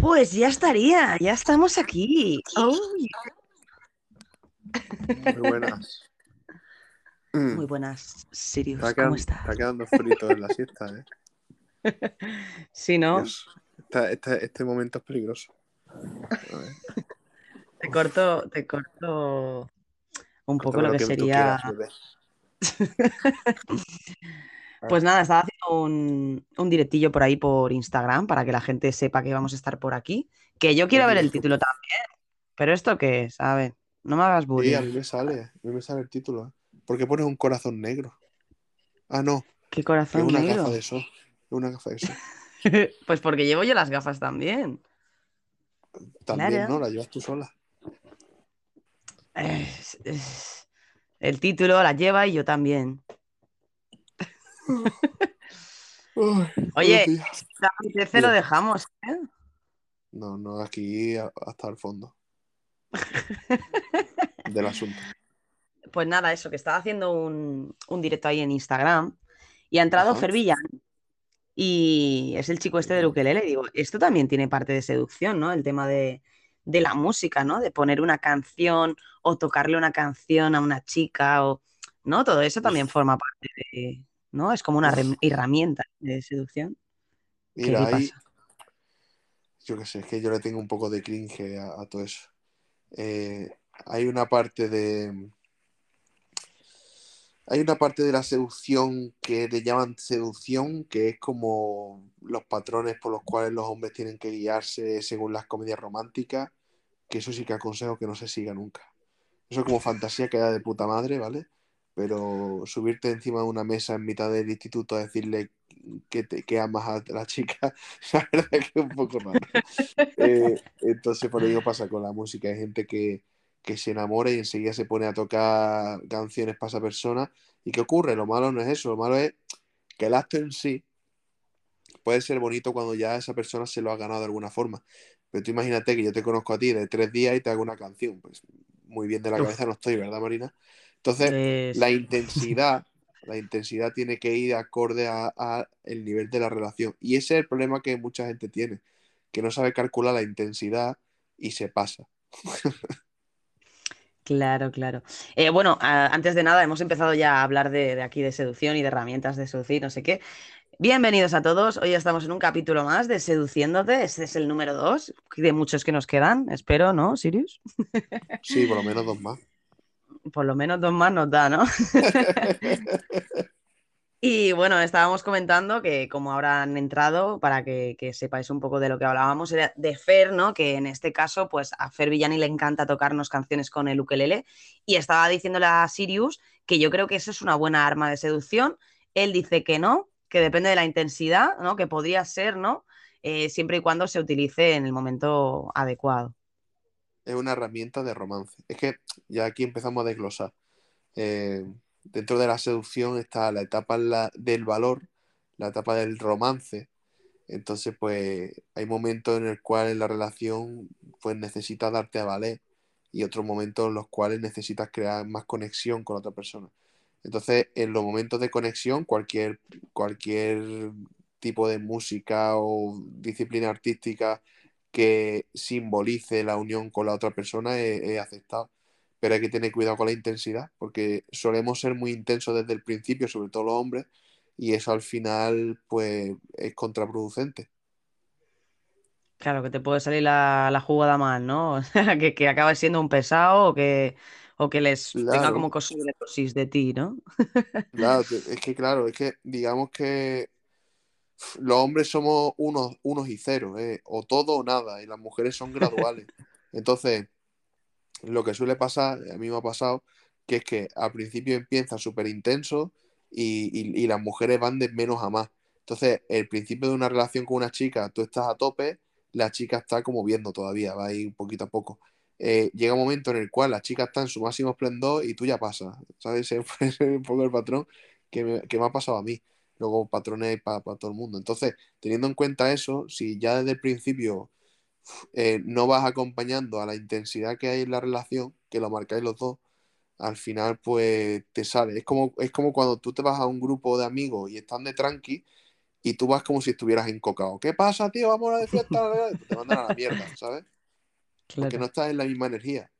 Pues ya estaría, ya estamos aquí. Muy buenas. Muy buenas, Sirius. Está ¿Cómo estás? está quedando frito en la siesta, ¿eh? Sí, ¿no? Dios, este, este momento es peligroso. Te corto, te corto un poco lo que, sería. quieras. Pues nada, estaba haciendo un, un directillo por ahí por Instagram para que la gente sepa que vamos a estar por aquí. Que yo quiero ver el título también. Pero esto qué es, a ver, no me hagas Sí, bullying. a mí me sale, a mí me sale el título. ¿eh? ¿Por qué pones un corazón negro? Ah, no, ¿Qué es corazón una negro? gafa de sol. Es una gafa de sol. Pues porque llevo yo las gafas también. También, Claro. ¿no? La llevas tú sola. Es- es- El título la lleva y yo también. Oye. Si lo dejamos, ¿eh? No, no, aquí hasta el fondo del asunto. Pues nada, eso, que estaba haciendo un, un directo ahí en Instagram y ha entrado Ajá. Y es el chico este del ukelele. Digo, esto también tiene parte de seducción, ¿no? El tema de, de la música, ¿no? De poner una canción o tocarle una canción a una chica o, ¿no? Todo eso también forma parte de, ¿no? Es como una herramienta de seducción. ¿Qué Mira, ahí, pasa? yo qué sé, es que yo le tengo un poco de cringe a, a todo eso. Eh, hay una parte de. Hay una parte de la seducción que le llaman seducción, que es como los patrones por los cuales los hombres tienen que guiarse según las comedias románticas, que eso sí que aconsejo que no se siga nunca. Eso como fantasía queda de puta madre, ¿vale? Pero subirte encima de una mesa en mitad del instituto a decirle que, te, que amas a la chica, la verdad que es un poco raro. Eh, entonces, por ello pasa con la música. Hay gente que, que se enamora y enseguida se pone a tocar canciones para esa persona. ¿Y qué ocurre? Lo malo no es eso, lo malo es que el acto en sí puede ser bonito cuando ya esa persona se lo ha ganado de alguna forma. Pero tú imagínate que yo te conozco a ti de tres días y te hago una canción. Pues muy bien de la Uf. cabeza no estoy, ¿verdad, Marina? Entonces, Es- la intensidad, la intensidad tiene que ir acorde a, a el nivel de la relación. Y ese es el problema que mucha gente tiene, que no sabe calcular la intensidad y se pasa. Claro, claro. Eh, bueno, a- antes de nada, hemos empezado ya a hablar de, de aquí de seducción y de herramientas de seducir, no sé qué. Bienvenidos a todos. Hoy estamos en un capítulo más de Seduciéndote. Este es el número dos de muchos que nos quedan, espero, ¿no, Sirius? Sí, por lo menos dos más. Por lo menos dos más nos da, ¿no? Y bueno, estábamos comentando que como ahora han entrado, para que, que sepáis un poco de lo que hablábamos, era de Fer, ¿no? Que en este caso, pues a Fer Villani le encanta tocarnos canciones con el ukelele. Y estaba diciéndole a Sirius que yo creo que eso es una buena arma de seducción. Él dice que no, que depende de la intensidad, ¿no? Que podría ser, ¿no? Eh, siempre y cuando se utilice en el momento adecuado. Es una herramienta de romance. Es que ya aquí empezamos a desglosar. Eh, dentro de la seducción está la etapa la- del valor, la etapa del romance. Entonces, pues hay momentos en el cual la relación pues necesitas darte a valer y otros momentos en los cuales necesitas crear más conexión con otra persona. Entonces, en los momentos de conexión, cualquier, cualquier tipo de música o disciplina artística que simbolice la unión con la otra persona es, es aceptado. Pero hay que tener cuidado con la intensidad, porque solemos ser muy intensos desde el principio, sobre todo los hombres, y eso al final, pues, es contraproducente. Claro, que te puede salir la, la jugada mal, ¿no? Que, que acabes siendo un pesado o que, o que les tenga como cos- sobredosis de ti, ¿no? Claro, es que claro, es que digamos que los hombres somos unos, unos y ceros, ¿eh? O todo o nada, y las mujeres son graduales. Entonces, lo que suele pasar, a mí me ha pasado, que es que al principio empieza súper intenso y, y- y las mujeres van de menos a más. Entonces, el principio de una relación con una chica, tú estás a tope, la chica está como viendo todavía, va ahí un poquito a poco. Eh, llega un momento en el cual la chica está en su máximo esplendor y tú ya pasas, ¿sabes? Ese es un poco el patrón que me, que me ha pasado a mí. Luego patrones hay para todo el mundo. Entonces, teniendo en cuenta eso, si ya desde el principio eh, no vas acompañando a la intensidad que hay en la relación, que lo marcáis los dos, al final pues te sale. Es como, es como cuando tú te vas a un grupo de amigos y están de tranqui y tú vas como si estuvieras encocado. ¿Qué pasa, tío? Vamos a la fiesta. te mandan a la mierda, ¿sabes? Porque no estás en la misma energía.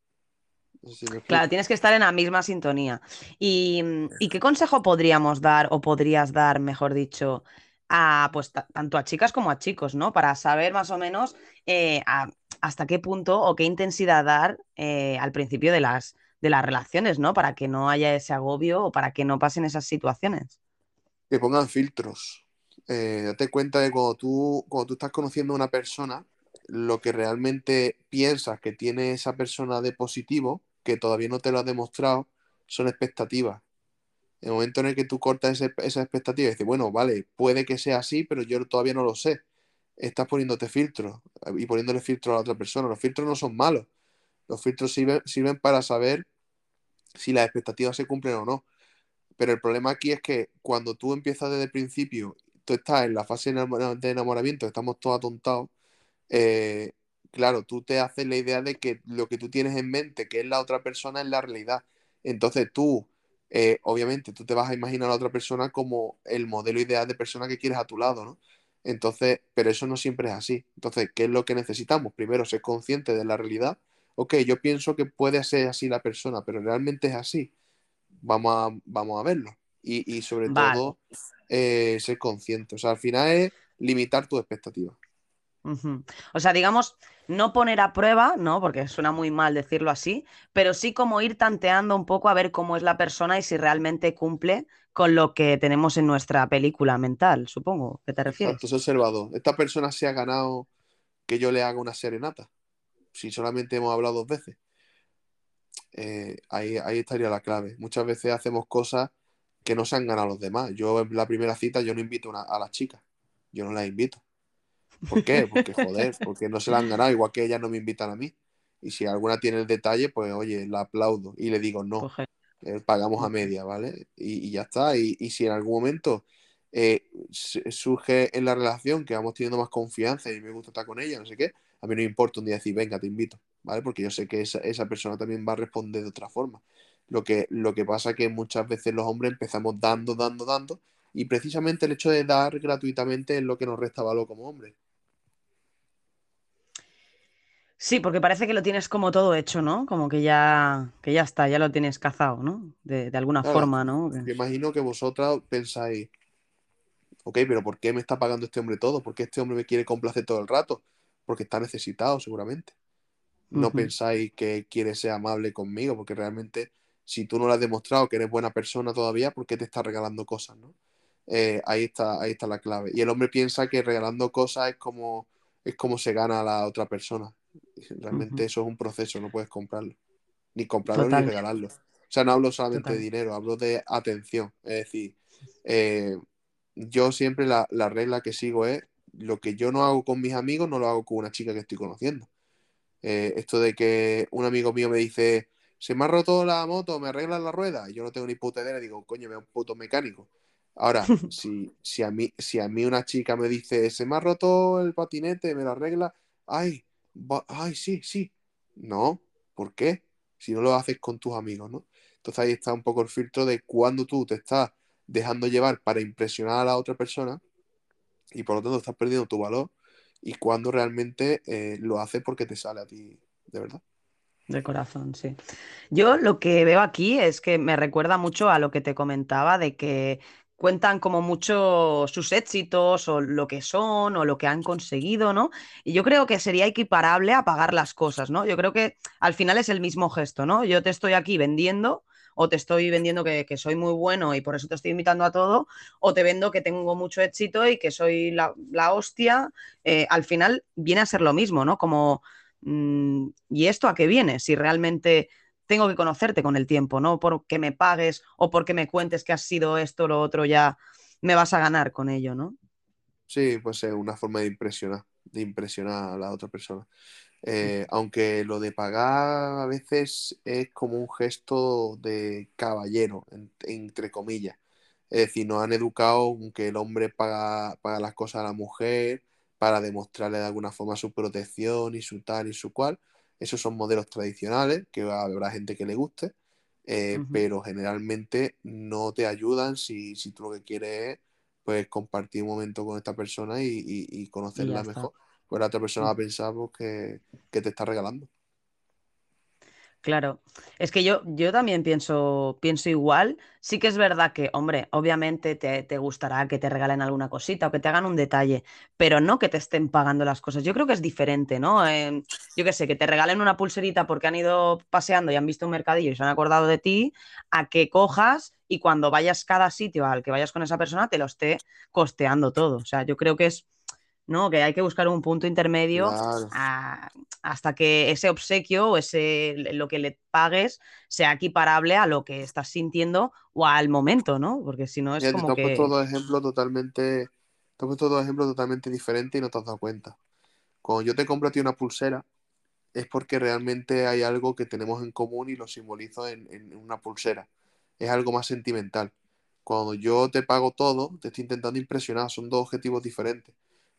Claro, tienes que estar en la misma sintonía. ¿Y, qué consejo podríamos dar, o podrías dar, mejor dicho, a pues tanto a chicas como a chicos, ¿no? Para saber más o menos eh, hasta qué punto o qué intensidad dar eh, al principio de las, de las relaciones, ¿no? Para que no haya ese agobio o para que no pasen esas situaciones. Que pongan filtros. Eh, date cuenta de cuando tú, cuando tú estás conociendo a una persona, lo que realmente piensas que tiene esa persona de positivo, que todavía no te lo ha demostrado, son expectativas. El momento en el que tú cortas esa expectativa y dices, bueno, vale, puede que sea así, pero yo todavía no lo sé. Estás poniéndote filtros y poniéndole filtros a la otra persona. Los filtros no son malos. Los filtros sirven, sirven para saber si las expectativas se cumplen o no. Pero el problema aquí es que cuando tú empiezas desde el principio, tú estás en la fase de enamoramiento, estamos todos atontados, eh, claro, tú te haces la idea de que lo que tú tienes en mente, que es la otra persona, es la realidad. Entonces tú, eh, obviamente, tú te vas a imaginar a la otra persona como el modelo ideal de persona que quieres a tu lado, ¿no? Entonces, pero eso no siempre es así. Entonces, ¿qué es lo que necesitamos? Primero, ser consciente de la realidad. Ok, yo pienso que puede ser así la persona, pero realmente es así. Vamos a, vamos a verlo. Y, sobre todo, eh, ser consciente. O sea, al final es limitar tus expectativas. O sea, digamos, no poner a prueba, ¿no? Porque suena muy mal decirlo así, pero sí como ir tanteando un poco a ver cómo es la persona y si realmente cumple con lo que tenemos en nuestra película mental, supongo que te refieres. Exacto, observado. Esta persona se ha ganado que yo le haga una serenata. Si solamente hemos hablado dos veces. Eh, ahí, ahí estaría la clave. Muchas veces hacemos cosas que no se han ganado los demás. Yo en la primera cita yo no invito a las chicas. Yo no las invito ¿Por qué? Porque joder, porque no se la han ganado, igual que ellas no me invitan a mí. Y si alguna tiene el detalle, pues oye, la aplaudo y le digo no. Eh, pagamos a media, ¿vale? Y, ya está. Y, si en algún momento eh, surge en la relación que vamos teniendo más confianza y me gusta estar con ella, no sé qué, a mí no me importa un día decir, venga, te invito, ¿vale? Porque yo sé que esa, esa persona también va a responder de otra forma. Lo que, lo que pasa es que muchas veces los hombres empezamos dando, dando, dando, y precisamente el hecho de dar gratuitamente es lo que nos resta valor como hombres. Sí, porque parece que lo tienes como todo hecho, ¿no? Como que ya, que ya está, ya lo tienes cazado, ¿no? De, alguna forma, ¿no? Me imagino que vosotras pensáis, ok, pero ¿por qué me está pagando este hombre todo? ¿Por qué este hombre me quiere complacer todo el rato? Porque está necesitado, seguramente. No pensáis que quiere ser amable conmigo, porque realmente, si tú no le has demostrado que eres buena persona todavía, ¿por qué te está regalando cosas, no? Eh, ahí, está, ahí está la clave. Y el hombre piensa que regalando cosas es como, es como se gana a la otra persona. Realmente eso es un proceso, no puedes comprarlo. Ni comprarlo ni regalarlo. O sea, no hablo solamente de dinero, hablo de atención. Es decir, eh, yo siempre la, regla que sigo es lo que yo no hago con mis amigos, no lo hago con una chica que estoy conociendo. Eh, esto de que un amigo mío me dice, se me ha roto la moto, me arreglan la rueda, y yo no tengo ni puta idea, digo, coño, me un puto mecánico. Ahora, si, si, a mí, si a mí una chica me dice, se me ha roto el patinete, me lo arregla, ay, ay, sí, sí. No, ¿por qué? Si no lo haces con tus amigos, ¿no? Entonces ahí está un poco el filtro de cuando tú te estás dejando llevar para impresionar a la otra persona y por lo tanto estás perdiendo tu valor y cuando realmente eh, lo haces porque te sale a ti de verdad. De corazón, sí. Yo lo que veo aquí es que me recuerda mucho a lo que te comentaba de que cuentan como mucho sus éxitos o lo que son o lo que han conseguido, ¿no? Y yo creo que sería equiparable a pagar las cosas, ¿no? Yo creo que al final es el mismo gesto, ¿no? Yo te estoy aquí vendiendo o te estoy vendiendo que, soy muy bueno y por eso te estoy invitando a todo, o te vendo que tengo mucho éxito y que soy la, hostia, eh, al final viene a ser lo mismo, ¿no? Como, mm, ¿y esto a qué viene? Si realmente tengo que conocerte con el tiempo, no porque me pagues o porque me cuentes que has sido esto o lo otro, ya me vas a ganar con ello, ¿no? Sí, pues es una forma de impresionar, de impresionar a la otra persona. Eh, aunque lo de pagar a veces es como un gesto de caballero, entre comillas. Es decir, nos han educado que el hombre paga, paga las cosas a la mujer para demostrarle de alguna forma su protección y su tal y su cual. Esos son modelos tradicionales, que habrá gente que le guste, eh, pero generalmente no te ayudan si, tú lo que quieres es pues compartir un momento con esta persona y, conocerla mejor. Pues la otra persona va a pensar pues, que, que te está regalando. Claro, es que yo, yo también pienso, pienso igual. Sí que es verdad que, hombre, obviamente te, gustará que te regalen alguna cosita o que te hagan un detalle, pero no que te estén pagando las cosas. Yo creo que es diferente, ¿no? Yo qué sé, que te regalen una pulserita porque han ido paseando y han visto un mercadillo y se han acordado de ti, a que cojas y cuando vayas cada sitio al que vayas con esa persona te lo esté costeando todo. O sea, yo creo que es ¿no? Que hay que buscar un punto intermedio hasta que ese obsequio o ese lo que le pagues sea equiparable a lo que estás sintiendo o al momento, ¿no? Porque si no es como te que... puesto dos ejemplos totalmente te he puesto dos ejemplos totalmente diferentes y no te has dado cuenta. Cuando yo te compro a ti una pulsera, es porque realmente hay algo que tenemos en común y lo simbolizo en, en, una pulsera. Es algo más sentimental. Cuando yo te pago todo, te estoy intentando impresionar, son dos objetivos diferentes.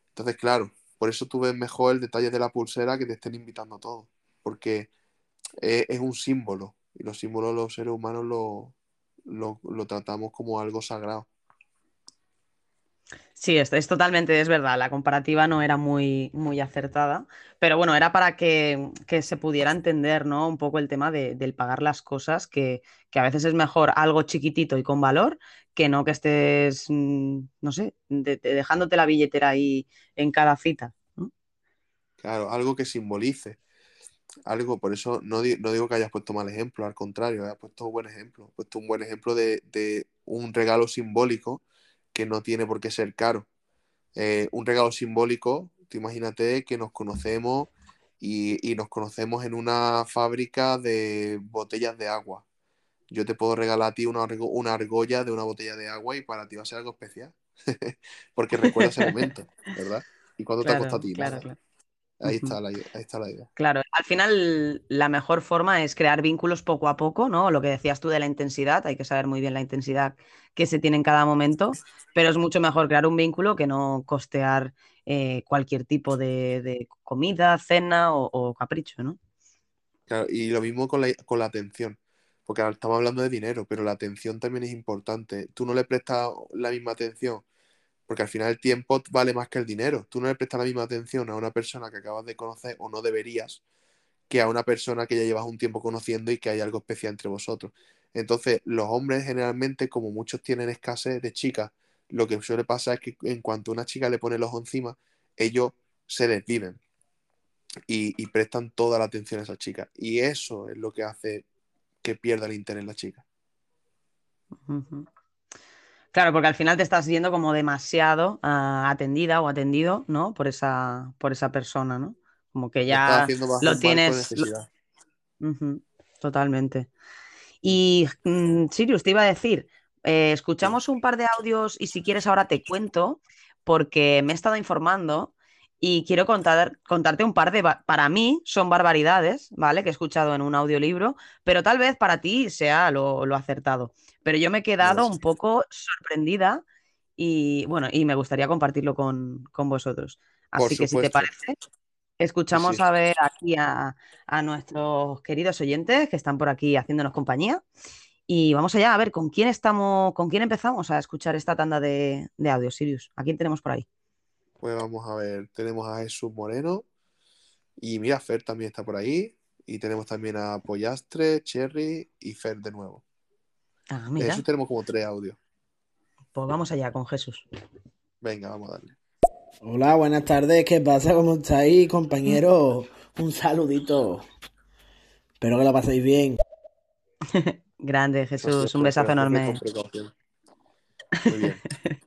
Entonces, claro, por eso tú ves mejor el detalle de la pulsera que te estén invitando a todo, porque es, un símbolo y los símbolos los seres humanos lo, lo, tratamos como algo sagrado. Sí, es, es, totalmente, es verdad, la comparativa no era muy, muy acertada, pero bueno, era para que, se pudiera entender, ¿no? Un poco el tema de, del pagar las cosas, que, que, a veces es mejor algo chiquitito y con valor que no que estés, mm, no sé, dejándote la billetera ahí en cada cita. Claro, algo que simbolice. Algo, por eso no, digo que hayas puesto mal ejemplo, al contrario, hayas puesto un buen ejemplo. Has puesto un buen ejemplo de, un regalo simbólico que no tiene por qué ser caro. Eh, un regalo simbólico, tú imagínate que nos conocemos y, y, nos conocemos en una fábrica de botellas de agua yo te puedo regalar a ti una, una argolla de una botella de agua y para ti va a ser algo especial. Porque recuerda ese momento, ¿verdad? ¿Y cuándo te ha costado a ti? Claro, claro. Ahí, está la, ahí está la idea. Claro, al final la mejor forma es crear vínculos poco a poco, ¿no? Lo que decías tú de la intensidad, hay que saber muy bien la intensidad que se tiene en cada momento, pero es mucho mejor crear un vínculo que no costear eh, cualquier tipo de, comida, cena o, capricho, ¿no? Claro, y lo mismo con la, con la atención porque ahora estamos hablando de dinero, pero la atención también es importante. Tú no le prestas la misma atención, porque al final el tiempo vale más que el dinero. Tú no le prestas la misma atención a una persona que acabas de conocer o no deberías, que a una persona que ya llevas un tiempo conociendo y que hay algo especial entre vosotros. Entonces, los hombres generalmente, como muchos tienen escasez de chicas, lo que suele pasar es que en cuanto una chica le pone el ojo encima, ellos se desviven y, y prestan toda la atención a esa chica. Y eso es lo que hace que pierda el interés la chica. Claro, porque al final te estás viendo como demasiado ah, atendida o atendido, ¿no? Por esa, por esa persona, ¿no? Como que ya lo tienes. Totalmente. Y mm, Sirius, te iba a decir, eh, escuchamos un par de audios y si quieres ahora te cuento, porque me he estado informando y quiero contar, contarte un par de, para mí son barbaridades, ¿vale? Que he escuchado en un audiolibro, pero tal vez para ti sea lo, acertado. Pero yo me he quedado un poco sorprendida y bueno, y me gustaría compartirlo con, vosotros. Así que si te parece, escuchamos a ver aquí a, nuestros queridos oyentes que están por aquí haciéndonos compañía. Y vamos allá a ver con quién estamos, con quién empezamos a escuchar esta tanda de, de audio, Sirius. ¿A quién tenemos por ahí? Pues vamos a ver, tenemos a Jesús Moreno y mira, Fer también está por ahí. Y tenemos también a Pollastre, Cherry y Fer de nuevo. Ah, mira. Eso tenemos como tres audios. Pues vamos allá con Jesús. Venga, vamos a darle. Hola, buenas tardes. ¿Qué pasa? ¿Cómo estáis, compañero? Un saludito. Espero que lo paséis bien. Grande, Jesús. un besazo enorme. Muy bien.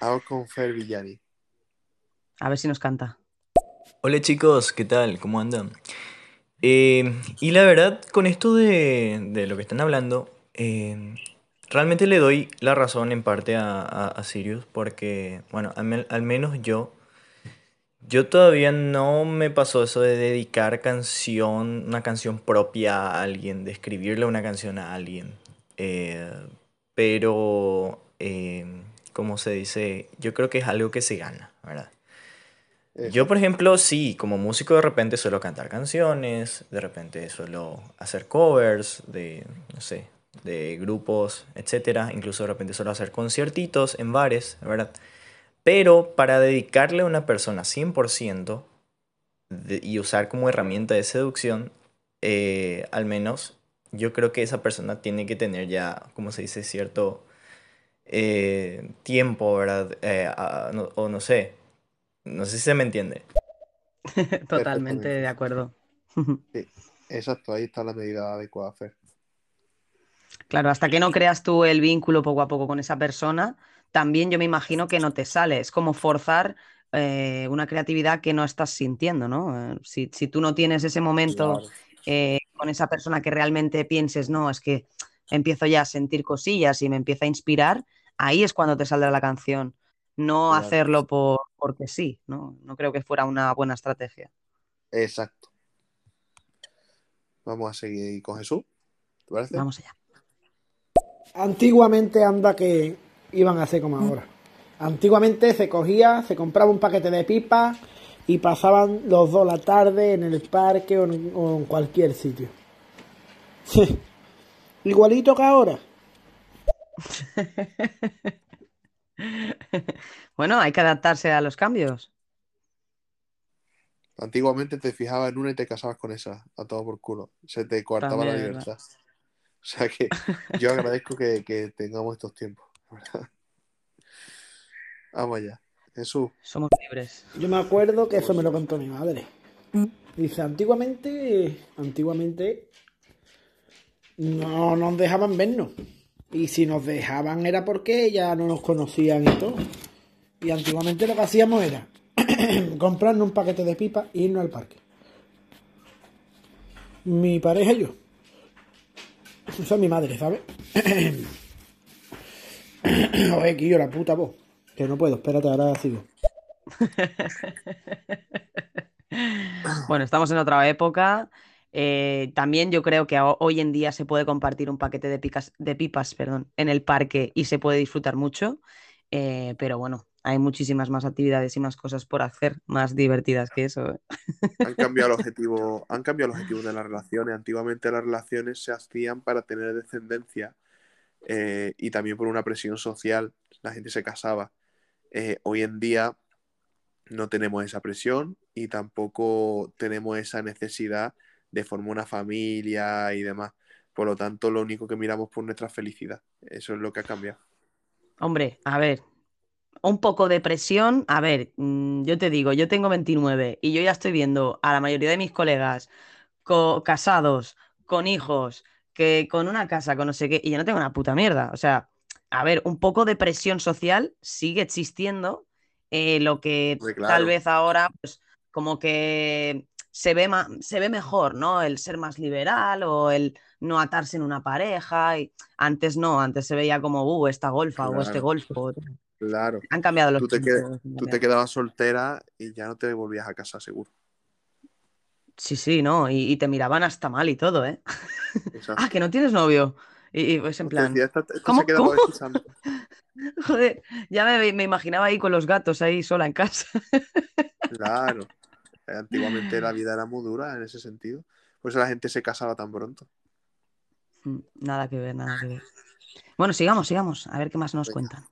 Vamos con Fer Villani. A ver si nos canta. Hola chicos, ¿qué tal? ¿Cómo andan? Eh, y la verdad, con esto de, lo que están hablando, eh, realmente le doy la razón en parte a, Sirius, porque, bueno, al, menos yo, yo todavía no me pasó eso de dedicar canción, una canción propia a alguien, de escribirle una canción a alguien. Eh, pero, como se dice, yo creo que es algo que se gana, ¿verdad? Yo, por ejemplo, sí, como músico de repente suelo cantar canciones, de repente suelo hacer covers de, no sé, de grupos, etcétera, incluso de repente solo hacer conciertitos en bares, ¿verdad? Pero para dedicarle a una persona 100% de- y usar como herramienta de seducción, eh, al menos yo creo que esa persona tiene que tener ya, como se dice, cierto eh, tiempo, ¿verdad? Eh, o no sé, no sé si se me entiende. Totalmente de acuerdo. Sí, exacto, ahí está la medida adecuada, Fer. Claro, hasta que no creas tú el vínculo poco a poco con esa persona, también yo me imagino que no te sale. Es como forzar eh, una creatividad que no estás sintiendo, ¿no? Eh, si, si tú no tienes ese momento Claro, eh, con esa persona que realmente pienses, no, es que empiezo ya a sentir cosillas y me empieza a inspirar, ahí es cuando te saldrá la canción. No claro, hacerlo por, porque sí, ¿no? No creo que fuera una buena estrategia. exacto. Vamos a seguir con Jesús, ¿te parece? Vamos allá. Antiguamente anda que iban a hacer como ahora. Antiguamente se cogía, se compraba un paquete de pipas y pasaban los dos la tarde en el parque o en, o en cualquier sitio. Igualito que ahora. Bueno, hay que adaptarse a los cambios. Antiguamente te fijabas en una y te casabas con esa, a todo por culo. Se te coartaba la También libertad. O sea que yo agradezco que, que tengamos estos tiempos. verdad. Vamos allá. Jesús, Somos libres. Yo me acuerdo que eso me lo contó mi madre. Dice, antiguamente, antiguamente no nos dejaban vernos. Y si nos dejaban era porque ya no nos conocían y todo. Y antiguamente lo que hacíamos era comprarnos un paquete de pipa e irnos al parque. Mi pareja y yo. Esa es mi madre, ¿sabes? Oye, Quillo, la puta voz. Que no puedo, espérate, ahora sigo. Bueno, estamos en otra época. Eh, también yo creo que ho- hoy en día se puede compartir un paquete de, picas, de pipas perdón, en el parque y se puede disfrutar mucho. Eh, pero bueno, hay muchísimas más actividades y más cosas por hacer, más divertidas que eso. ¿eh? han cambiado el objetivo, han cambiado los objetivos de las relaciones. Antiguamente las relaciones se hacían para tener descendencia eh, y también por una presión social. La gente se casaba. Eh, hoy en día no tenemos esa presión y tampoco tenemos esa necesidad de formar una familia y demás. Por lo tanto, lo único que miramos por nuestra felicidad. Eso es lo que ha cambiado. Hombre, a ver, un poco de presión. A ver, mm, yo te digo, yo tengo 29 y yo ya estoy viendo a la mayoría de mis colegas co- casados, con hijos, que con una casa, con no sé qué, y yo no tengo una puta mierda. O sea, a ver, un poco de presión social sigue existiendo. eh, lo que tal vez ahora, pues, como que se ve ma- se ve mejor, ¿no? El ser más liberal o el no atarse en una pareja. Y antes no, antes se veía como, uh, esta golfa o este golfo. Claro. Han cambiado los Tú te, qued- tú te quedabas soltera y ya no te volvías a casa, seguro. Sí, sí, ¿no? Y, y te miraban hasta mal y todo, ¿eh? Exacto. Ah, que no tienes novio. Y, y pues en plan, decía, esta, esta ¿cómo? joder, ya me, me imaginaba ahí con los gatos ahí sola en casa. Claro. Antiguamente la vida era muy dura en ese sentido. Por eso la gente se casaba tan pronto. Mm, Nada que ver, nada que ver. Bueno, sigamos, sigamos, a ver qué más nos Venga. cuentan.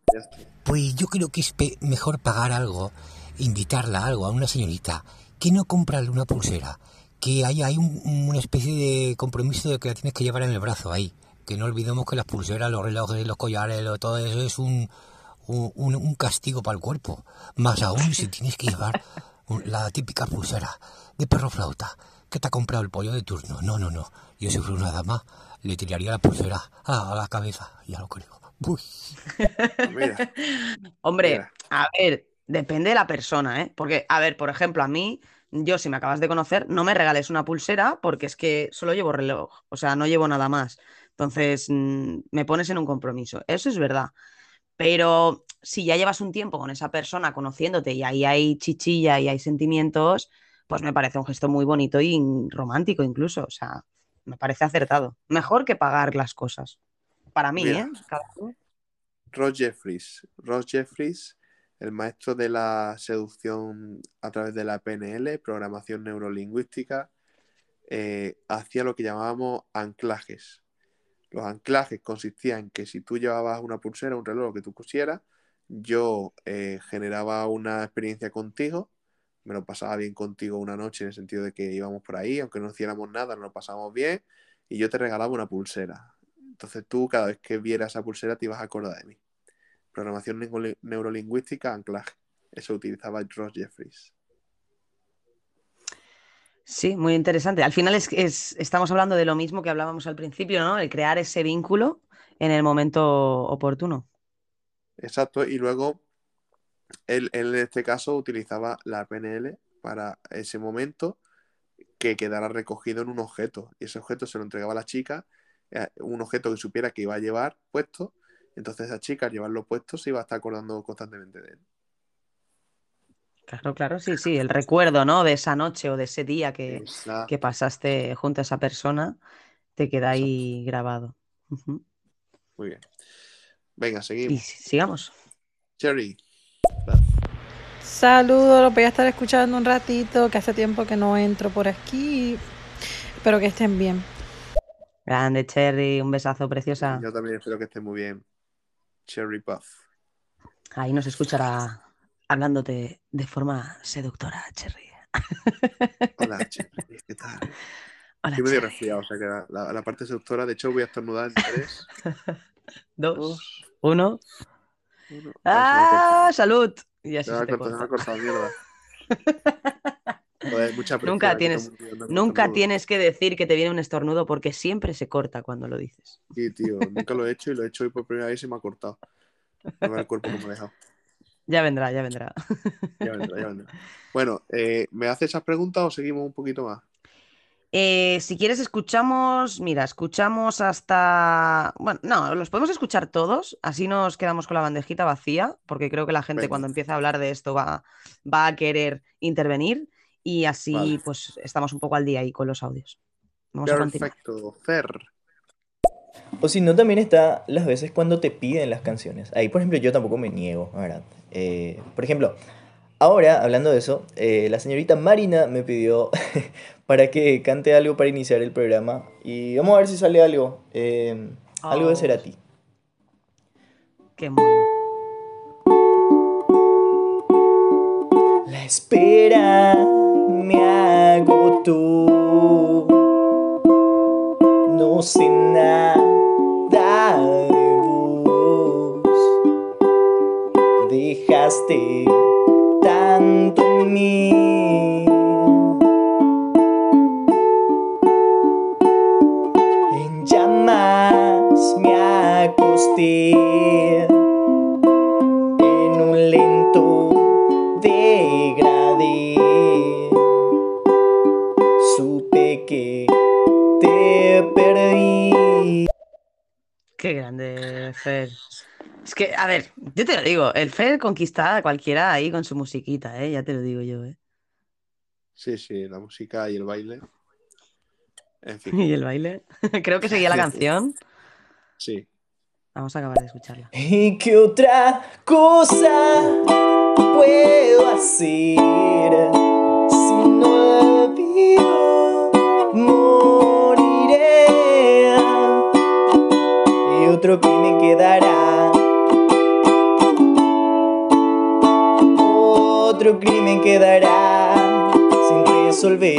Pues yo creo que es pe- mejor pagar algo, invitarla a algo, a una señorita, que no comprarle una pulsera. Que hay, hay un- una especie de compromiso de que la tienes que llevar en el brazo ahí. Que no olvidemos que las pulseras, los relojes, los collares, lo- todo eso es un, un, un- castigo para el cuerpo. Más aún si tienes que llevar la típica pulsera de perro flauta que te ha comprado el pollo de turno. No, no, no. Yo si fuera una dama le tiraría la pulsera a, la cabeza. Ya lo creo. Uy. Mira, Hombre, Mira. a ver, depende de la persona, ¿eh? Porque, a ver, por ejemplo, a mí, yo si me acabas de conocer, no me regales una pulsera porque es que solo llevo reloj, o sea, no llevo nada más. Entonces, mm, me pones en un compromiso. Eso es verdad. Pero si ya llevas un tiempo con esa persona conociéndote y ahí hay chichilla y hay sentimientos, pues me parece un gesto muy bonito y romántico incluso. O sea, me parece acertado. Mejor que pagar las cosas. Para mí, Mira. ¿eh? Cada. Ross Jeffries. Ross Jeffries, el maestro de la seducción a través de la PNL, programación neurolingüística, eh, hacía lo que llamábamos anclajes. Los anclajes consistían en que si tú llevabas una pulsera, un reloj, lo que tú pusieras, yo eh, generaba una experiencia contigo, me lo pasaba bien contigo una noche en el sentido de que íbamos por ahí, aunque no hiciéramos nada, nos lo pasábamos bien, y yo te regalaba una pulsera. Entonces tú cada vez que vieras esa pulsera te ibas a acordar de mí. Programación neuro- neurolingüística, anclaje. Eso utilizaba Ross Jeffries. Sí, muy interesante. Al final es, es- estamos hablando de lo mismo que hablábamos al principio, ¿no? El crear ese vínculo en el momento oportuno. Exacto, y luego él, él en este caso utilizaba la PNL para ese momento que quedara recogido en un objeto. Y ese objeto se lo entregaba a la chica, eh, un objeto que supiera que iba a llevar puesto. Entonces esa chica al llevarlo puesto se iba a estar acordando constantemente de él. Claro, claro, sí, sí, el recuerdo, ¿no? De esa noche o de ese día que, Exacto. que pasaste junto a esa persona, te queda ahí grabado. Muy bien. Venga, Y seguimos. si- sigamos. Cherry. Saludos, los voy a estar escuchando un ratito, que hace tiempo que no entro por aquí. Espero que estén bien. Grande, Cherry, un besazo preciosa. Yo también espero que esté muy bien. Cherry Puff. Ahí nos escuchará hablándote de forma seductora, Cherry. Hola, Cherry. ¿Qué tal? Hola, Estoy medio Cherry. resfriado, o sea que la, la- la parte seductora, de hecho, voy a estornudar en 3, Dos, 2, uno. 1. ¡Ah! ¡Salud! Y así Se me ha cortado, me mierda. Joder, mucha Nunca tienes- Nunca tienes que decir que te viene un estornudo porque siempre se corta cuando lo dices. Sí, tío, nunca lo he hecho y lo he hecho hoy por primera vez y se me ha cortado. El cuerpo que me ha dejado. Ya vendrá, ya vendrá. Ya vendrá, ya vendrá. Bueno, eh, ¿me hace esas preguntas o seguimos un poquito más? Eh, si quieres, escuchamos. Mira, escuchamos hasta. Bueno, no, los podemos escuchar todos. Así nos quedamos con la bandejita vacía, porque creo que la gente Venga. cuando empieza a hablar de esto va, va a querer intervenir. Y así, Vale. pues, estamos un poco al día ahí con los audios. Vamos a. Perfecto. Fer. O si no, también está las veces cuando te piden las canciones. Ahí, por ejemplo, yo tampoco me niego, ¿verdad? Eh, por ejemplo, ahora, hablando de eso, eh, la señorita Marina me pidió para que cante algo para iniciar el programa. Y vamos a ver si sale algo. eh, algo de Oh. Cerati. Qué mono. La espera me agotó. No sé nada Tanto en mí. En llamas me acosté en un lento degradé. Supe que te perdí. Qué grande, Fer. Es que, a ver, yo te lo digo, el Fer conquista a cualquiera ahí con su musiquita, ¿eh? Ya te lo digo yo, ¿eh? Sí, sí, la música y el baile. En fin, Y el baile. Creo que seguía la canción. sí. Vamos a acabar de escucharla. ¿Y qué otra cosa puedo hacer si no olvido? Moriré y otro crimen quedará. Otro crimen quedará sin resolver.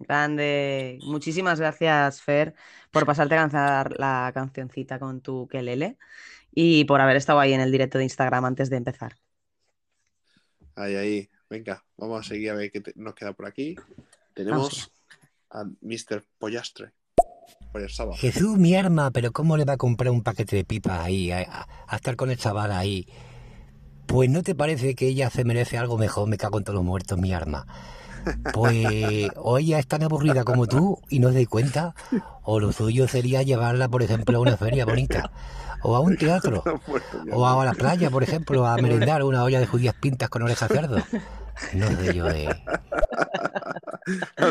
Grande. Muchísimas gracias, Fer, por pasarte a cantar la cancioncita con tu kelele y por haber estado ahí en el directo de Instagram antes de empezar. Ahí, ahí. Venga, vamos a seguir a ver qué te- nos queda por aquí. Tenemos a Mr. Pollastre. Jesús, mi arma, pero ¿cómo le va a comprar un paquete de pipas ahí, a, a- a estar con el chaval ahí? Pues ¿no te parece que ella se merece algo mejor? Me cago en todos los muertos, mi arma. Pues o ella es tan aburrida como tú y no se da cuenta, o lo suyo sería llevarla, por ejemplo, a una feria bonita, o a un teatro, o a la playa, por ejemplo, a merendar una olla de judías pintas con oreja de cerdo. No sé yo, eh.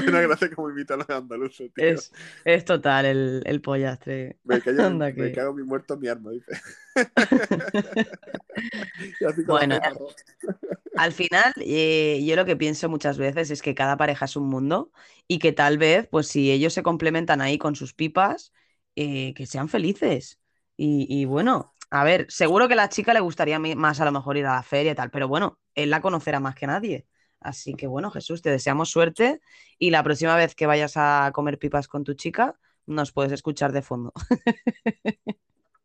Una gracia como invita a los andaluces, tío. Es, es total el, el pollastre. Me, callo, Anda me que- cago mi muerto mi arma, dice. Bueno. Al final, eh, yo lo que pienso muchas veces es que cada pareja es un mundo y que tal vez, pues si ellos se complementan ahí con sus pipas, eh, que sean felices. Y, y bueno, a ver, seguro que a la chica le gustaría más a lo mejor ir a la feria y tal, pero bueno, él la conocerá más que nadie. Así que bueno, Jesús, te deseamos suerte y la próxima vez que vayas a comer pipas con tu chica, nos puedes escuchar de fondo.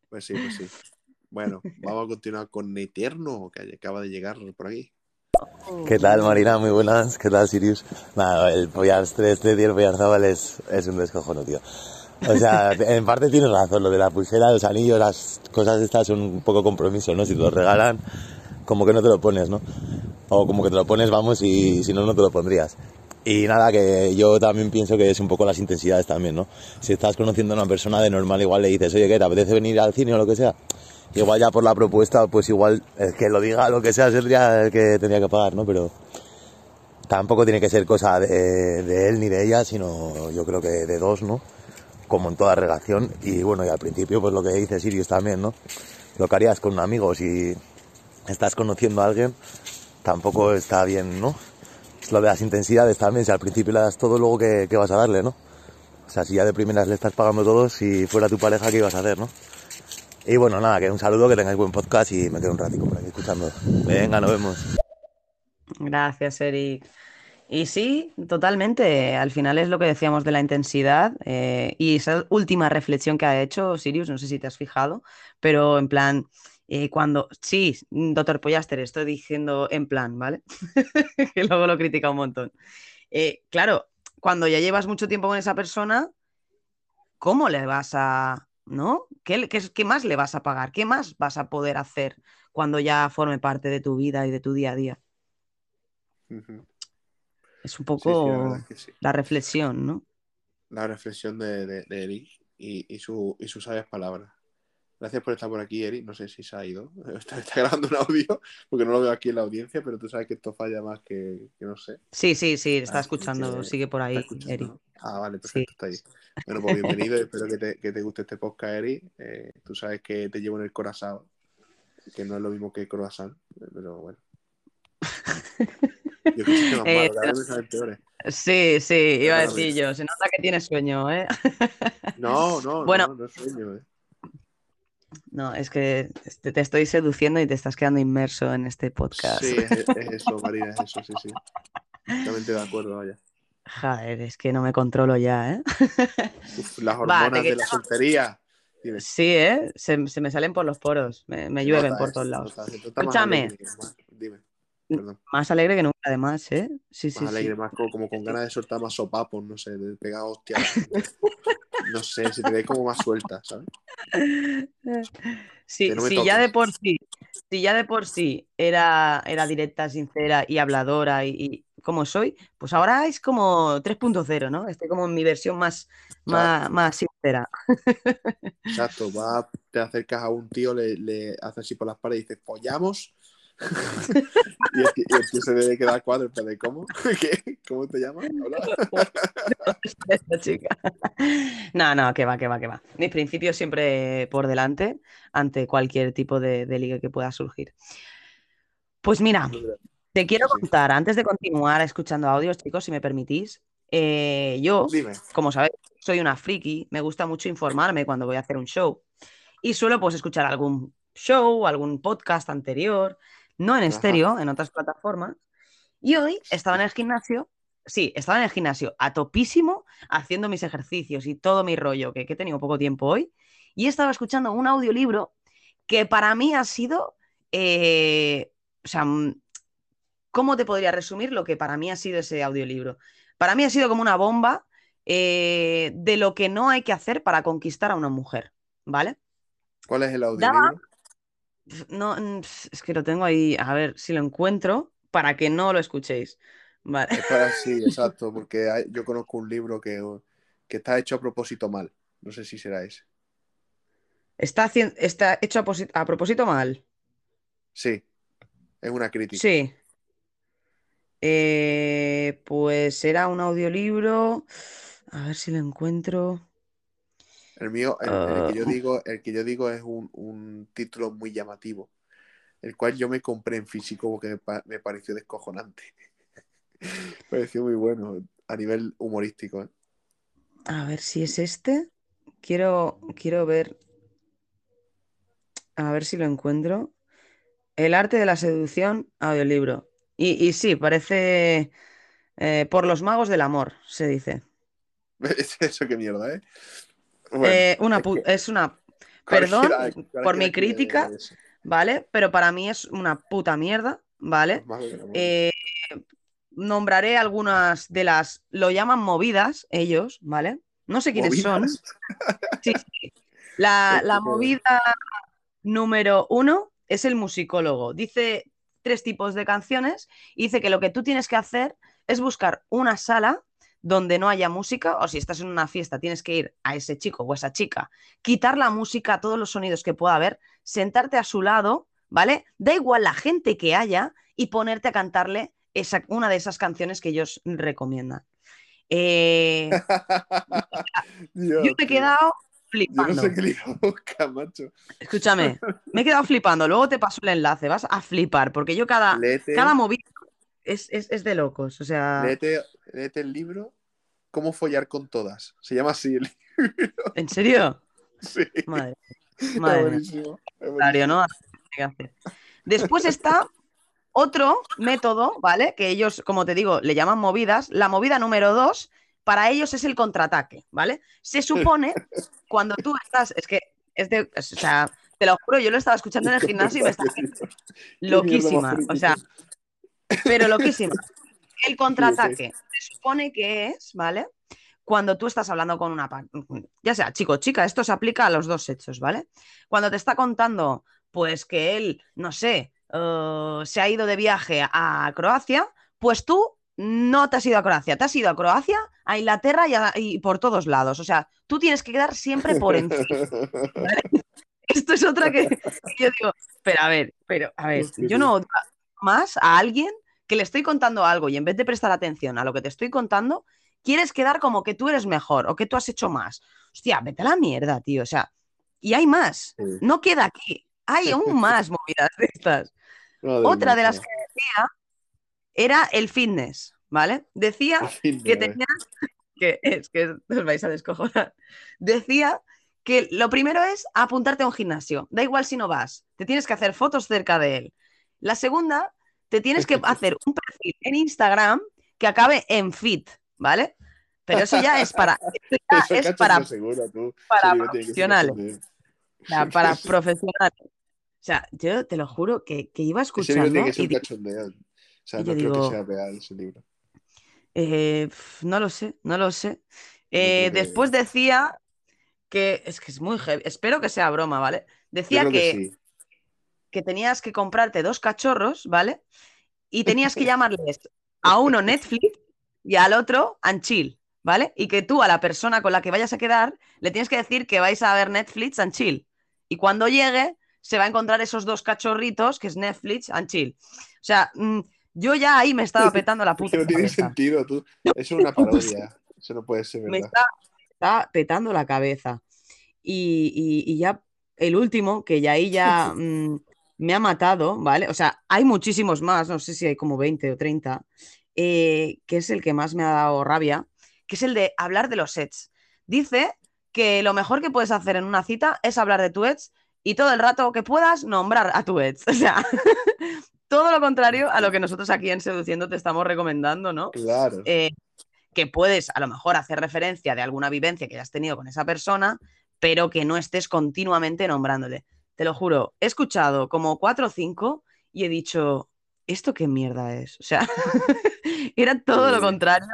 Pues sí, pues sí. Bueno, vamos a continuar con Eterno, que acaba de llegar por aquí. ¿Qué tal, Marina? Muy buenas. ¿Qué tal, Sirius? Nada, el pollastre este, tío, el pollarzábal es, es un descojono, tío. O sea, en parte tienes razón, lo de la pulsera, los anillos, las cosas estas son un poco compromiso, ¿no? Si te lo regalan, como que no te lo pones, ¿no? O como que te lo pones, vamos, y si no, no te lo pondrías. Y nada, que yo también pienso que es un poco las intensidades también, ¿no? Si estás conociendo a una persona de normal, igual le dices, oye, ¿qué te apetece venir al cine o lo que sea? Igual ya por la propuesta, pues igual el que lo diga, lo que sea, sería el que tendría que pagar, ¿no? Pero tampoco tiene que ser cosa de, de él ni de ella, sino yo creo que de dos, ¿no? Como en toda relación. Y bueno, y al principio, pues lo que dice Sirius también, ¿no? Lo que harías con un amigo, si estás conociendo a alguien, tampoco está bien, ¿no? Es lo de las intensidades también, si al principio le das todo, luego ¿qué, qué vas a darle, ¿no? O sea, si ya de primeras le estás pagando todo, si fuera tu pareja, ¿qué ibas a hacer, no? Y bueno, nada, que un saludo, que tengáis buen podcast y me quedo un ratico por aquí escuchando. Venga, nos vemos. Gracias, Eric. Y sí, totalmente. Al final es lo que decíamos de la intensidad eh, y esa última reflexión que ha hecho Sirius, no sé si te has fijado, pero en plan, eh, cuando, sí, doctor Pollaster, estoy diciendo en plan, ¿vale? que luego lo critica un montón. Eh, claro, cuando ya llevas mucho tiempo con esa persona, ¿cómo le vas a, ¿no? ¿Qué, qué, qué más le vas a pagar? ¿Qué más vas a poder hacer cuando ya forme parte de tu vida y de tu día a día? Es un Sí, sí, la poco sí. la reflexión, ¿no? La reflexión de, de, de Eric y, y, su, y sus sabias palabras. Gracias por estar por aquí, Eric. No sé si se ha ido. Está, está grabando un audio porque no lo veo aquí en la audiencia, pero tú sabes que esto falla más que, que no sé. Sí, sí, sí, está escuchando, que sigue por ahí, escuchando. ¿no? Ah, vale, Sí. perfecto, está ahí. Bueno, pues bienvenido espero que te, que te guste este podcast, Eric. Eh, tú sabes que te llevo en el corazón, que no es lo mismo que croissant, pero bueno. Yo que chiste más Eh, malo, salen peores. Sí, sí, iba a decir yo, se nota que tienes sueño, ¿eh? No, no, Bueno. no, no es sueño, eh. No, es que te, te estoy seduciendo y te estás quedando inmerso en este podcast. Sí, es, es eso, Marina, es eso, sí, sí. Totalmente de acuerdo, vaya. Joder, es que no me controlo ya, ¿eh? Uf, las hormonas de la soltería. Dime. Sí, ¿eh? Se, se me salen por los poros, me, me llueven por todos lados. Escúchame. Dime, perdón. Más alegre que nunca, además, ¿eh? Sí, Más sí, sí. alegre, más co- como con ganas de soltar más sopapos, no sé, de pegar hostias. No sé, si te ves como más suelta, ¿sabes? Sí, no si ya de por sí, si ya de por sí era, era directa, sincera y habladora y, y como soy, pues ahora es como 3.0, ¿no? Estoy como en mi versión más, más, más sincera. Exacto, va, te acercas a un tío, le, le haces así por las paredes y dices, ¿follamos? y, el, y el tío se debe quedar cuadro, de, ¿cómo? ¿Qué? ¿Cómo te llamas? Hola. Esta chica. No, no, que va, que va, que va. Mis principios siempre por delante ante cualquier tipo de, de liga que pueda surgir. Pues mira, te quiero contar, antes de continuar escuchando audios, chicos, si me permitís, eh, yo, Dime. como sabéis, soy una friki, me gusta mucho informarme cuando voy a hacer un show y suelo pues escuchar algún show, algún podcast anterior, no en Ajá. estéreo, en otras plataformas. Y hoy estaba en el gimnasio, sí, estaba en el gimnasio a topísimo haciendo mis ejercicios y todo mi rollo, que, que he tenido poco tiempo hoy, y estaba escuchando un audiolibro que para mí ha sido, eh, o sea, mm, ¿cómo te podría resumir lo que para mí ha sido ese audiolibro? Para mí ha sido como una bomba eh, de lo que no hay que hacer para conquistar a una mujer, ¿vale? ¿Cuál es el audiolibro? Pf, No, mm, es que lo tengo ahí, a ver si lo encuentro para que no lo escuchéis. Vale. Es para sí, exacto, porque hay- yo conozco un libro que, que está hecho a propósito mal. No sé si será ese. Está, está hecho a, a propósito mal. Sí, es una crítica. Sí. Eh, pues era un audiolibro. A ver si lo encuentro. El mío, el, el que yo Ah. digo, el que yo digo es un, un título muy llamativo. el cual yo me compré en físico porque me, pa- me pareció descojonante. me pareció muy bueno a nivel humorístico. ¿eh? A ver si es este. Quiero, quiero ver. A ver si lo encuentro. El arte de la seducción, audiolibro. Y, y sí, parece eh, por los magos del amor, se dice. Eso qué mierda, ¿eh? Bueno, Eh, una es pu- que es una. Perdón cualquiera- por mi crítica. ¿vale? Pero para mí es una puta mierda, ¿vale? Eh, nombraré algunas de las. Lo llaman movidas, ellos, ¿vale? No sé quiénes son. Sí, sí. La, la Estupendo. movida número uno es el musicólogo. Dice tres tipos de canciones y dice que lo que tú tienes que hacer es buscar una sala donde no haya música, o si estás en una fiesta tienes que ir a ese chico o esa chica, quitar la música, todos los sonidos que pueda haber, sentarte a su lado, ¿vale? Da igual la gente que haya y ponerte a cantarle esa, una de esas canciones que ellos recomiendan. Eh, Dios, yo me he tío. quedado Yo no flipando. sé qué le iba a buscar, macho. Escúchame, me he quedado flipando. Luego te paso el enlace, vas a flipar, porque yo cada, cada movida es, es- es de locos. O sea, léete, léete el libro Cómo follar con todas. Se llama así el ¿en serio? Sí, Madre, madre buenísimo. ¿no? Después está otro método, ¿vale? Que ellos, como te digo, le llaman movidas. La movida número dos, para ellos es el contraataque, ¿vale? Se supone cuando tú estás, es que es de, o sea, te lo juro, yo lo estaba escuchando en el gimnasio y me estaba loquísima, o sea, pero loquísima. El contraataque se supone que es, ¿vale? Cuando tú estás hablando con una, ya sea chico o chica, esto se aplica a los dos hechos, ¿vale? Cuando te está contando, pues que él, no sé, eh, se ha ido de viaje a Croacia, pues tú no te has ido a Croacia, te has ido a Croacia, a Inglaterra y, a- y por todos lados. O sea, tú tienes que quedar siempre por encima. Esto es otra que, que yo digo, pero a ver, pero a ver, yo no más a alguien que le estoy contando algo y en vez de prestar atención a lo que te estoy contando, quieres quedar como que tú eres mejor o que tú has hecho más. Hostia, vete a la mierda, tío. O sea, y hay más. Sí. No queda aquí. Hay aún más movidas de estas. Madre Otra de las que decía era el fitness, ¿vale? Decía que tenías que es que os vais a descojonar. Decía que lo primero es apuntarte a un gimnasio. Da igual si no vas, te tienes que hacer fotos cerca de él. La segunda, te tienes que hacer un perfil en Instagram que acabe en fit, ¿vale? Pero eso ya es para, ya Eso es para, tú. para Ese profesionales. cachondeo. o sea, para profesionales. O sea, yo te lo juro que, que iba Ese escuchando tiene que ser y un digo, cachondeo. O sea, y no creo que sea real ese libro. Eh, no lo sé, no lo sé. Eh, después decía que es que es muy heavy. Espero que sea broma, ¿vale? Decía que, que sí. Que tenías que comprarte dos cachorros, ¿vale? Y tenías que llamarles a uno Netflix y al otro Anchill, ¿vale? Y que tú a la persona con la que vayas a quedar le tienes que decir que vais a ver Netflix and chill. Y cuando llegue, se va a encontrar esos dos cachorritos que es Netflix and chill. O sea, mm, yo ya ahí me estaba petando la puta no tiene cabeza. sentido, tú. Es una parodia. Eso no puede ser me verdad. está, está petando la cabeza. Y, y- y ya el último, que ya ahí ya mm, me ha matado, ¿vale? O sea, hay muchísimos más, no sé si hay como 20 o 30, eh, que es el que más me ha dado rabia, que es el de hablar de los sets. Dice que lo mejor que puedes hacer en una cita es hablar de tu ex y todo el rato que puedas nombrar a tu ex. O sea, todo lo contrario a lo que nosotros aquí en Seduciendo te estamos recomendando, ¿no? Claro. eh, que puedes a lo mejor hacer referencia de alguna vivencia que hayas tenido con esa persona, pero que no estés continuamente nombrándole. Te lo juro, he escuchado como cuatro o cinco y he dicho, ¿esto qué mierda es? O sea, era todo lo contrario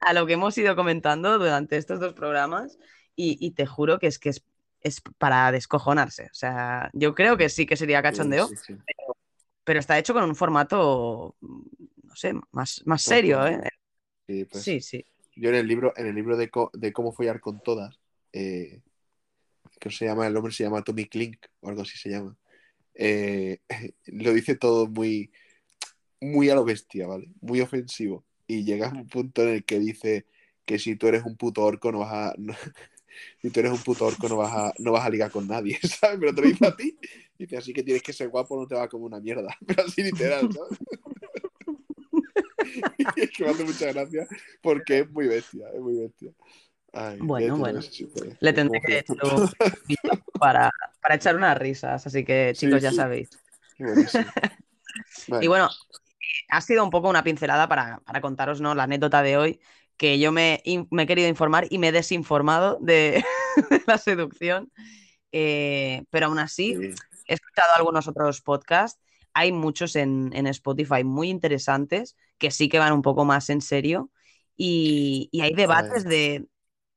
a lo que hemos ido comentando durante estos dos programas y, y te juro que es que es, es para descojonarse. O sea, yo creo que sí que sería cachondeo, Sí, sí, sí. pero está hecho con un formato, no sé, más, más serio, ¿eh? Sí, pues, Sí, sí. Yo en el libro, en el libro de cómo follar con todas, eh, que se llama, el hombre se llama Tommy Klink o algo así se llama. eh, lo dice todo muy, muy a lo bestia, ¿vale? Muy ofensivo. Y llega a un punto en el que dice que si tú eres un puto orco no vas a. no- si tú eres un puto orco no vas a, no vas a ligar con nadie, ¿sabes? Pero te lo dice a ti. Dice, así que tienes que ser guapo, no te va a comer una mierda. Pero así literal, ¿sabes? y es que me hace mucha gracia porque es muy bestia, es muy bestia. Ay, Bueno, bueno. Le tendré que echar para, para echar unas risas, así que Sí, chicos, ya sí. sabéis. Vale. Y bueno, ha sido un poco una pincelada para, para contaros ¿no? la anécdota de hoy, que yo me, me he querido informar y me he desinformado de, de la seducción, Eh, pero aún así Sí. he escuchado algunos otros podcasts, hay muchos en, en Spotify muy interesantes que sí que van un poco más en serio y, y hay debates de,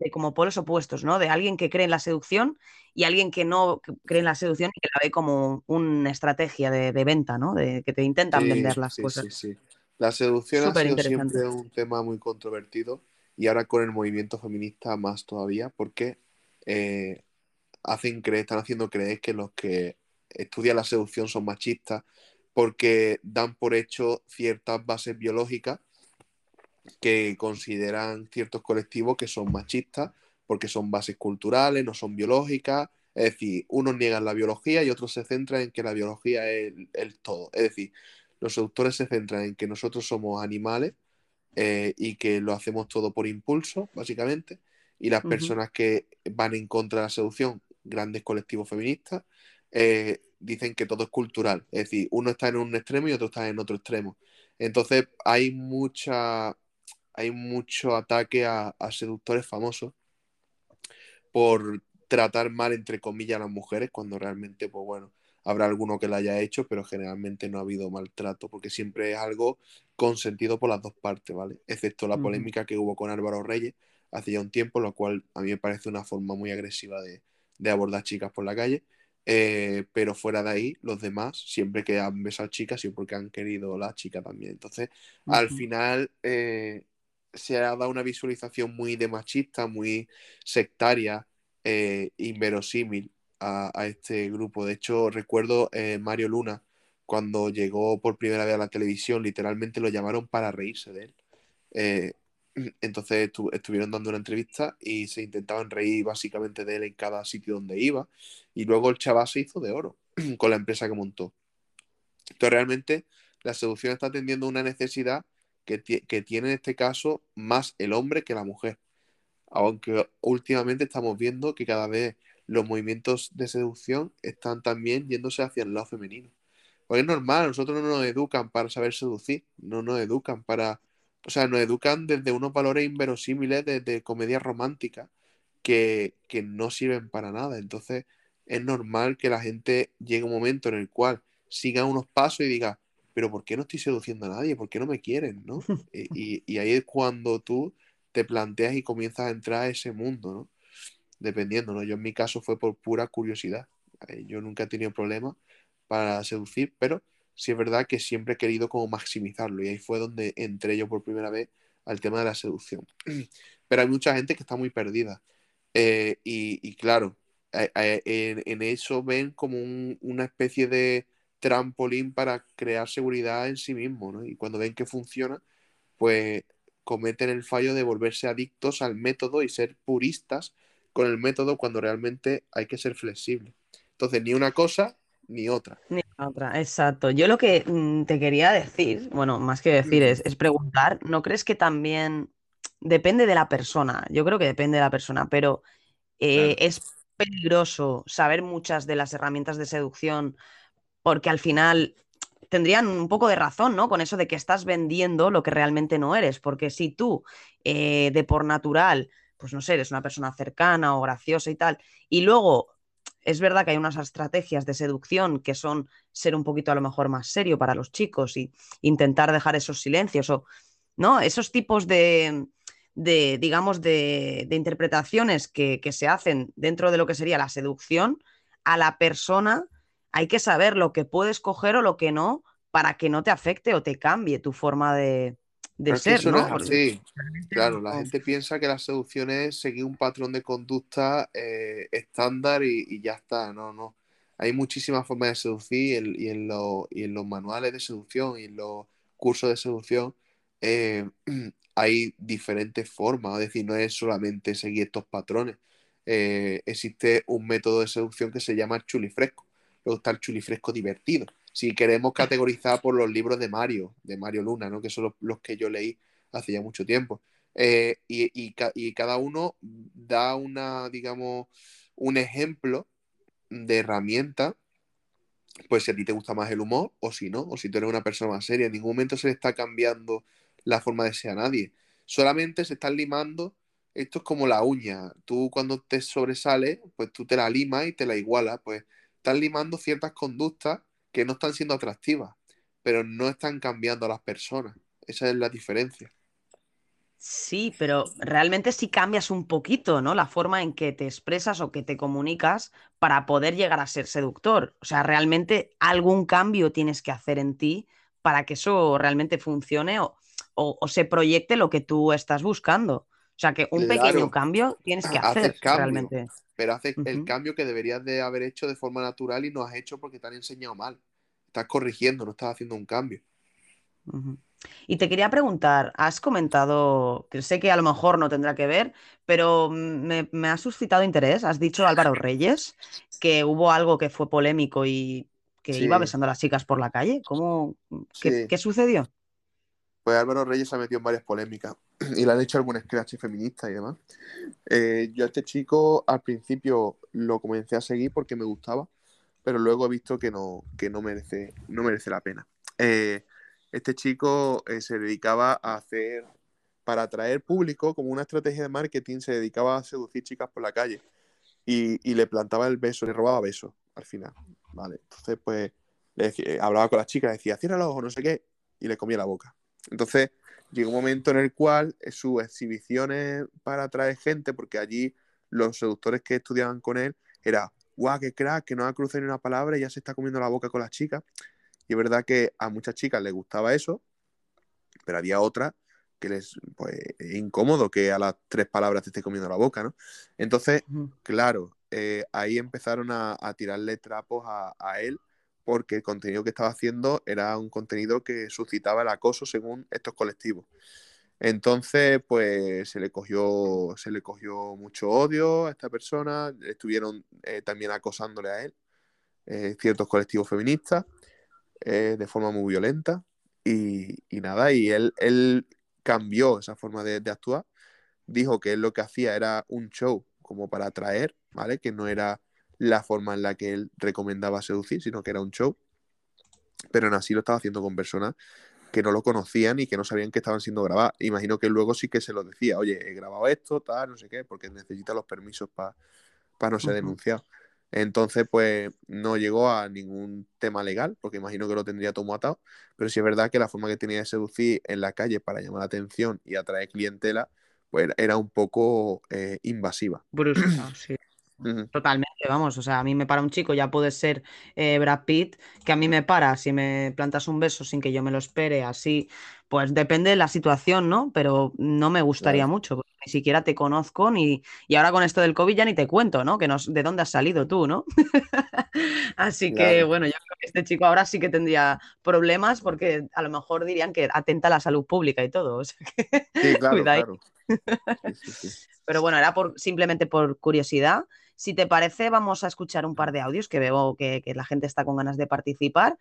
de como polos opuestos, ¿no? De alguien que cree en la seducción y alguien que no cree en la seducción y que la ve como una estrategia de, de venta, ¿no? De que te intentan Sí, vender las sí, cosas. sí, sí. La seducción ha Súper sido interesante. siempre un tema muy controvertido y ahora con el movimiento feminista más todavía porque eh, hacen creer, están haciendo creer que los que estudian la seducción son machistas porque dan por hecho ciertas bases biológicas que consideran ciertos colectivos que son machistas porque son bases culturales, no son biológicas. Es decir, unos niegan la biología y otros se centran en que la biología es el, el todo. Es decir, los seductores se centran en que nosotros somos animales eh, y que lo hacemos todo por impulso, básicamente. Y las personas que van en contra de la seducción, grandes colectivos feministas, eh, dicen que todo es cultural. Es decir, uno está en un extremo y otro está en otro extremo. Entonces hay mucha, hay mucho ataque a, a seductores famosos por tratar mal, entre comillas, a las mujeres, cuando realmente, pues bueno, habrá alguno que lo haya hecho, pero generalmente no ha habido maltrato, porque siempre es algo consentido por las dos partes, ¿vale? Excepto la polémica que hubo con Álvaro Reyes hace ya un tiempo, lo cual a mí me parece una forma muy agresiva de, de abordar chicas por la calle. Eh, pero fuera de ahí, los demás, siempre que han besado chicas y porque han querido la chica también. Entonces, al final eh, se ha dado una visualización muy de machista, muy sectaria, eh, inverosímil a, este grupo. De hecho, recuerdo eh, Mario Luna, cuando llegó por primera vez a la televisión, literalmente lo llamaron para reírse de él. Eh, entonces estu- estuvieron dando una entrevista y se intentaban reír básicamente de él en cada sitio donde iba. Y luego el chaval se hizo de oro con la empresa que montó. Entonces realmente la seducción está atendiendo una necesidad que, ti- que tiene en este caso más el hombre que la mujer. Aunque últimamente estamos viendo que cada vez los movimientos de seducción están también yéndose hacia el lado femenino. Porque es normal, nosotros no nos educan para saber seducir, no nos educan para... O sea, nos educan desde unos valores inverosímiles, desde comedias románticas, que, que no sirven para nada. Entonces, es normal que la gente llegue un momento en el cual siga unos pasos y diga, pero ¿por qué no estoy seduciendo a nadie? ¿Por qué no me quieren? ¿no? Y, y- y ahí es cuando tú te planteas y comienzas a entrar a ese mundo, ¿no? Dependiendo, ¿no? Yo en mi caso fue por pura curiosidad. Eh, Yo nunca he tenido problemas para seducir, pero sí es verdad que siempre he querido como maximizarlo y ahí fue donde entré yo por primera vez al tema de la seducción. Pero hay mucha gente que está muy perdida. Eh, y, y claro, eh, eh, en, en eso ven como un- una especie de trampolín para crear seguridad en sí mismo, ¿no? Y cuando ven que funciona, pues cometen el fallo de volverse adictos al método y ser puristas con el método cuando realmente hay que ser flexible. Entonces, ni una cosa ni otra. Ni otra, exacto. Yo lo que mm, te quería decir, bueno, más que decir, es, es preguntar, ¿no crees que también depende de la persona? Yo creo que depende de la persona, pero eh, Claro. es peligroso saber muchas de las herramientas de seducción porque al final tendrían un poco de razón, ¿no? Con eso de que estás vendiendo lo que realmente no eres, porque si tú eh, de por natural, pues no sé, eres una persona cercana o graciosa y tal, y luego es verdad que hay unas estrategias de seducción que son ser un poquito a lo mejor más serio para los chicos y intentar dejar esos silencios o, ¿no? Esos tipos de, de digamos, de, de interpretaciones que, que se hacen dentro de lo que sería la seducción, a la persona hay que saber lo que puedes coger o lo que no para que no te afecte o te cambie tu forma de, ser, eso ¿no? es así. Claro, la gente piensa que la seducción es seguir un patrón de conducta eh, estándar y, y ya está. No, no. Hay muchísimas formas de seducir y en, y en lo- y en los manuales de seducción y en los cursos de seducción eh, hay diferentes formas. Es decir, no es solamente seguir estos patrones. Eh, existe un método de seducción que se llama chulifresco. Luego está el chulifresco divertido. Si queremos categorizar por los libros de Mario, de Mario Luna, ¿no? Que son los, los que yo leí hace ya mucho tiempo. Eh, y, y, y, cada uno da una, digamos, un ejemplo de herramienta, pues si a ti te gusta más el humor o si no, o si tú eres una persona más seria, en ningún momento se le está cambiando la forma de ser a nadie. Solamente se están limando, esto es como la uña, tú cuando te sobresale, pues tú te la limas y te la igualas, pues están limando ciertas conductas que no están siendo atractivas, pero no están cambiando a las personas. Esa es la diferencia. Sí, pero realmente sí cambias un poquito, ¿no? La forma en que te expresas o que te comunicas para poder llegar a ser seductor. O sea, realmente algún cambio tienes que hacer en ti para que eso realmente funcione o, o, se proyecte lo que tú estás buscando. O sea, que un Claro. pequeño cambio tienes que hacer cambio, realmente. pero haces el cambio que deberías de haber hecho de forma natural y no has hecho porque te han enseñado mal. Estás corrigiendo, no estás haciendo un cambio. Y te quería preguntar, has comentado, que sé que a lo mejor no tendrá que ver, pero me, me ha suscitado interés. Has dicho Álvaro Reyes, que hubo algo que fue polémico y que Sí. iba besando a las chicas por la calle. ¿Cómo, qué sucedió? Pues Álvaro Reyes se ha metido en varias polémicas y le han hecho algún scratch feminista y demás. Eh, yo a este chico al principio lo comencé a seguir porque me gustaba, pero luego he visto que no, que no, merece, no merece la pena. Eh, este chico eh, se dedicaba a hacer, para atraer público, como una estrategia de marketing, se dedicaba a seducir chicas por la calle y, le plantaba el beso, le robaba besos al final. ¿vale? Entonces, pues, le hablaba con las chicas, decía, cierra los ojos, no sé qué, y le comía la boca. Entonces, llegó un momento en el cual sus exhibiciones para atraer gente, porque allí los seductores que estudiaban con él era, guau, qué crack, que no ha cruzado ni una palabra y ya se está comiendo la boca con las chicas. Y es verdad que a muchas chicas les gustaba eso, pero había otras que les, pues, es incómodo que a las tres palabras te esté comiendo la boca, ¿no? Entonces, claro, eh, ahí empezaron a, a tirarle trapos a, a él porque el contenido que estaba haciendo era un contenido que suscitaba el acoso según estos colectivos. Entonces, pues se le cogió, se le cogió mucho odio a esta persona, estuvieron eh, también acosándole a él, eh, ciertos colectivos feministas, eh, de forma muy violenta, y, nada, y él, él cambió esa forma de, de actuar, dijo que él lo que hacía era un show como para atraer, ¿vale? Que no era la forma en la que él recomendaba seducir, sino que era un show, pero aún así lo estaba haciendo con personas que no lo conocían y que no sabían que estaban siendo grabadas. Imagino que luego sí que se lo decía, oye, he grabado esto, tal, no sé qué, porque necesita los permisos para no ser denunciado. Entonces, pues no llegó a ningún tema legal, porque imagino que lo tendría todo atado, pero sí es verdad que la forma que tenía de seducir en la calle para llamar la atención y atraer clientela, pues era un poco eh, invasiva. Brusca, sí. Totalmente, vamos, o sea, a mí me para un chico, ya puede ser eh, Brad Pitt, que a mí me para si me plantas un beso sin que yo me lo espere, así, pues depende de la situación, ¿no? Pero no me gustaría Claro. mucho, porque ni siquiera te conozco, ni... y ahora con esto del COVID ya ni te cuento, ¿no? Que nos... ¿De dónde has salido tú, no? Así que, bueno, yo creo que este chico ahora sí que tendría problemas, porque a lo mejor dirían que atenta a la salud pública y todo, o sea que Sí, claro, cuidadito. claro. Sí, sí, sí. Pero bueno, era por, simplemente por curiosidad. Si te parece, vamos a escuchar un par de audios que veo que, que la gente está con ganas de participar.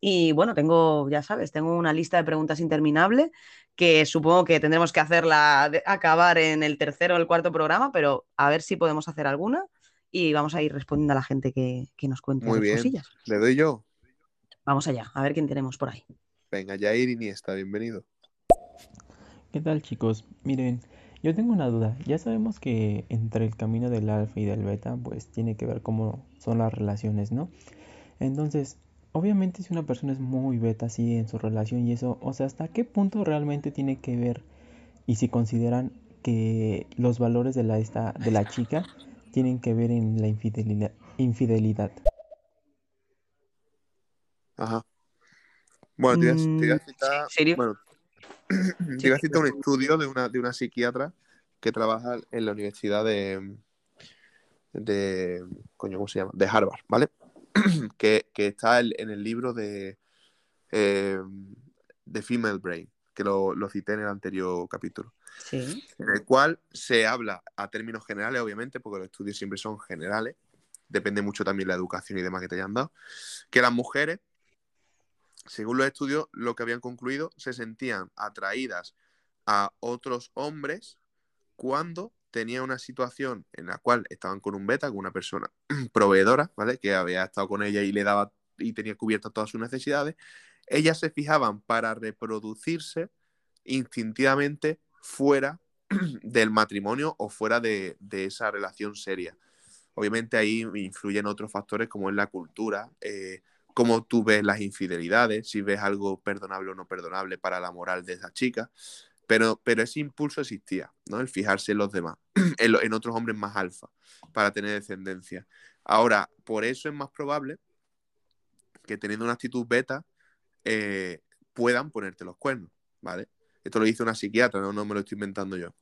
Y bueno, tengo, ya sabes, tengo una lista de preguntas interminable que supongo que tendremos que hacerla de- acabar en el tercero o el cuarto programa, pero a ver si podemos hacer alguna y vamos a ir respondiendo a la gente que, que nos cuente Muy bien. cosillas. Le doy yo. Vamos allá, a ver quién tenemos por ahí. Venga, Jair Iniesta, bienvenido. ¿Qué tal chicos? Miren, yo tengo una duda. Ya sabemos que entre el camino del alfa y del beta, pues tiene que ver cómo son las relaciones, ¿no? Entonces, obviamente si una persona es muy beta así en su relación y eso, o sea, ¿hasta qué punto realmente tiene que ver? Y si consideran que los valores de la, esta, de la chica tienen que ver en la infidelidad. infidelidad. Ajá. Bueno, te te Mm, bueno, te voy a citar un estudio de una, de una psiquiatra que trabaja en la universidad de, de coño, ¿cómo se llama? De Harvard, ¿vale? que, que está el- en el libro de, eh, de Female Brain, que lo, lo cité en el anterior capítulo, Sí. en el cual se habla a términos generales, obviamente, porque los estudios siempre son generales, depende mucho también la educación y demás que te hayan dado, que las mujeres, según los estudios, lo que habían concluido, se sentían atraídas a otros hombres cuando tenía una situación en la cual estaban con un beta, con una persona proveedora, ¿vale? Que había estado con ella y le daba y tenía cubiertas todas sus necesidades, ellas se fijaban para reproducirse instintivamente fuera del matrimonio o fuera de, esa relación seria. Obviamente ahí influyen otros factores como es la cultura, eh, cómo tú ves las infidelidades, si ves algo perdonable o no perdonable para la moral de esa chica. Pero, pero ese impulso existía, ¿no? El fijarse en los demás, en, otros hombres más alfa, para tener descendencia. Ahora, por eso es más probable que teniendo una actitud beta eh, puedan ponerte los cuernos, ¿vale? Esto lo dice una psiquiatra, no, no me lo estoy inventando yo.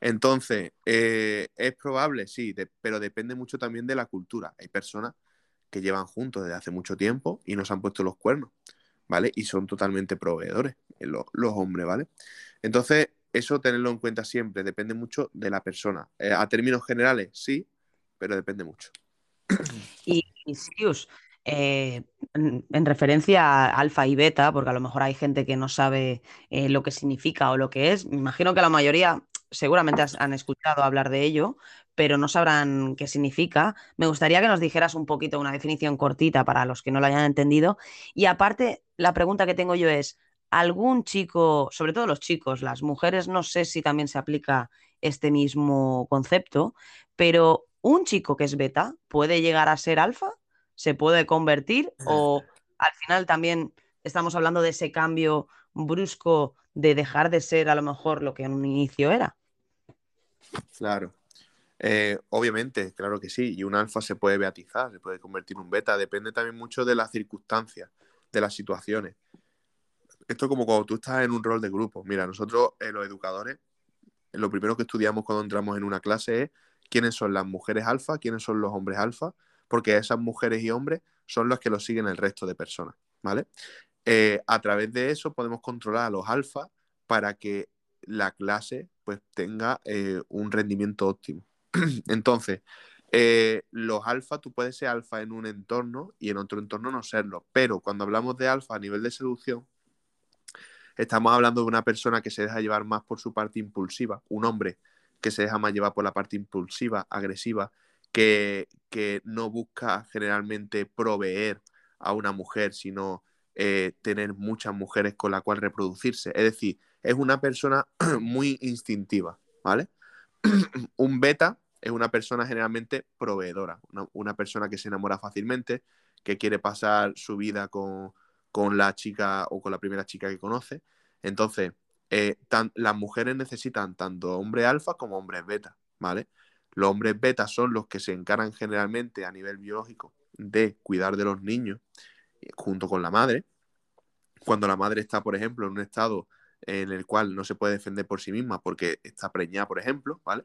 Entonces, eh, es probable, sí, pero depende mucho también de la cultura. Hay personas que llevan juntos desde hace mucho tiempo y nos han puesto los cuernos, ¿vale? Y son totalmente proveedores, eh, los hombres, ¿vale? Entonces, eso tenerlo en cuenta siempre, depende mucho de la persona. Eh, a términos generales, sí, pero depende mucho. Y, y Sirius, eh, en, referencia a alfa y beta, porque a lo mejor hay gente que no sabe lo que significa o lo que es, me imagino que la mayoría seguramente han escuchado hablar de ello, pero no sabrán qué significa. Me gustaría que nos dijeras un poquito una definición cortita para los que no lo hayan entendido. Y aparte, la pregunta que tengo yo es, algún chico, sobre todo los chicos, las mujeres, no sé si también se aplica este mismo concepto, pero un chico que es beta puede llegar a ser alfa, se puede convertir o al final también estamos hablando de ese cambio brusco de dejar de ser a lo mejor lo que en un inicio era. Claro. Eh, obviamente, claro que sí. Y un alfa se puede beatizar, se puede convertir en un beta. Depende también mucho de las circunstancias, de las situaciones esto como cuando tú estás en un rol de grupo. Mira, nosotros, eh, los educadores, lo primero que estudiamos cuando entramos en una clase es quiénes son las mujeres alfa, quiénes son los hombres alfa, porque esas mujeres y hombres son los que los siguen el resto de personas, ¿vale? Eh, a través de eso podemos controlar a los alfa para que la clase pues tenga un rendimiento óptimo. Entonces, los alfa, tú puedes ser alfa en un entorno y en otro entorno no serlo, pero cuando hablamos de alfa a nivel de seducción, Estamos hablando de una persona que se deja llevar más por su parte impulsiva, un hombre que se deja más llevar por la parte impulsiva, agresiva, que, no busca generalmente proveer a una mujer, sino eh, tener muchas mujeres con las cuales reproducirse. Es decir, es una persona muy instintiva, ¿vale? un beta es una persona generalmente proveedora, una, persona que se enamora fácilmente, que quiere pasar su vida con, con la chica o con la primera chica que conoce. Entonces, eh, las mujeres necesitan tanto hombres alfa como hombres beta, ¿vale? Los hombres beta son los que se encargan generalmente a nivel biológico de cuidar de los niños eh, junto con la madre. Cuando la madre está, por ejemplo, en un estado en el cual no se puede defender por sí misma porque está preñada, por ejemplo, ¿vale?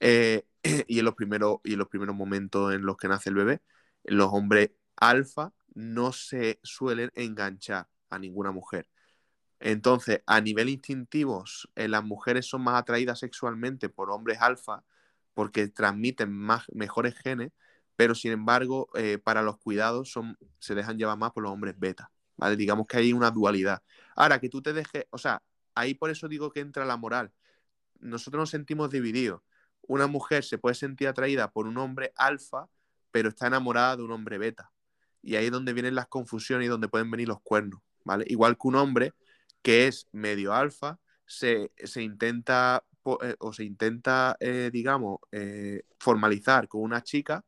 Eh, y, en los primeros, y en los primeros momentos en los que nace el bebé, los hombres alfa no se suelen enganchar a ninguna mujer. Entonces, a nivel instintivo, eh, las mujeres son más atraídas sexualmente por hombres alfa porque transmiten más, mejores genes, pero sin embargo, eh, para los cuidados son, se dejan llevar más por los hombres beta. ¿vale? Digamos que hay una dualidad. Ahora, que tú te dejes, o sea, ahí por eso digo que entra la moral. Nosotros nos sentimos divididos. Una mujer se puede sentir atraída por un hombre alfa, pero está enamorada de un hombre beta. Y ahí es donde vienen las confusiones y donde pueden venir los cuernos, ¿vale? Igual que un hombre que es medio alfa, se, intenta eh, o se intenta, eh, digamos, eh, formalizar con una chica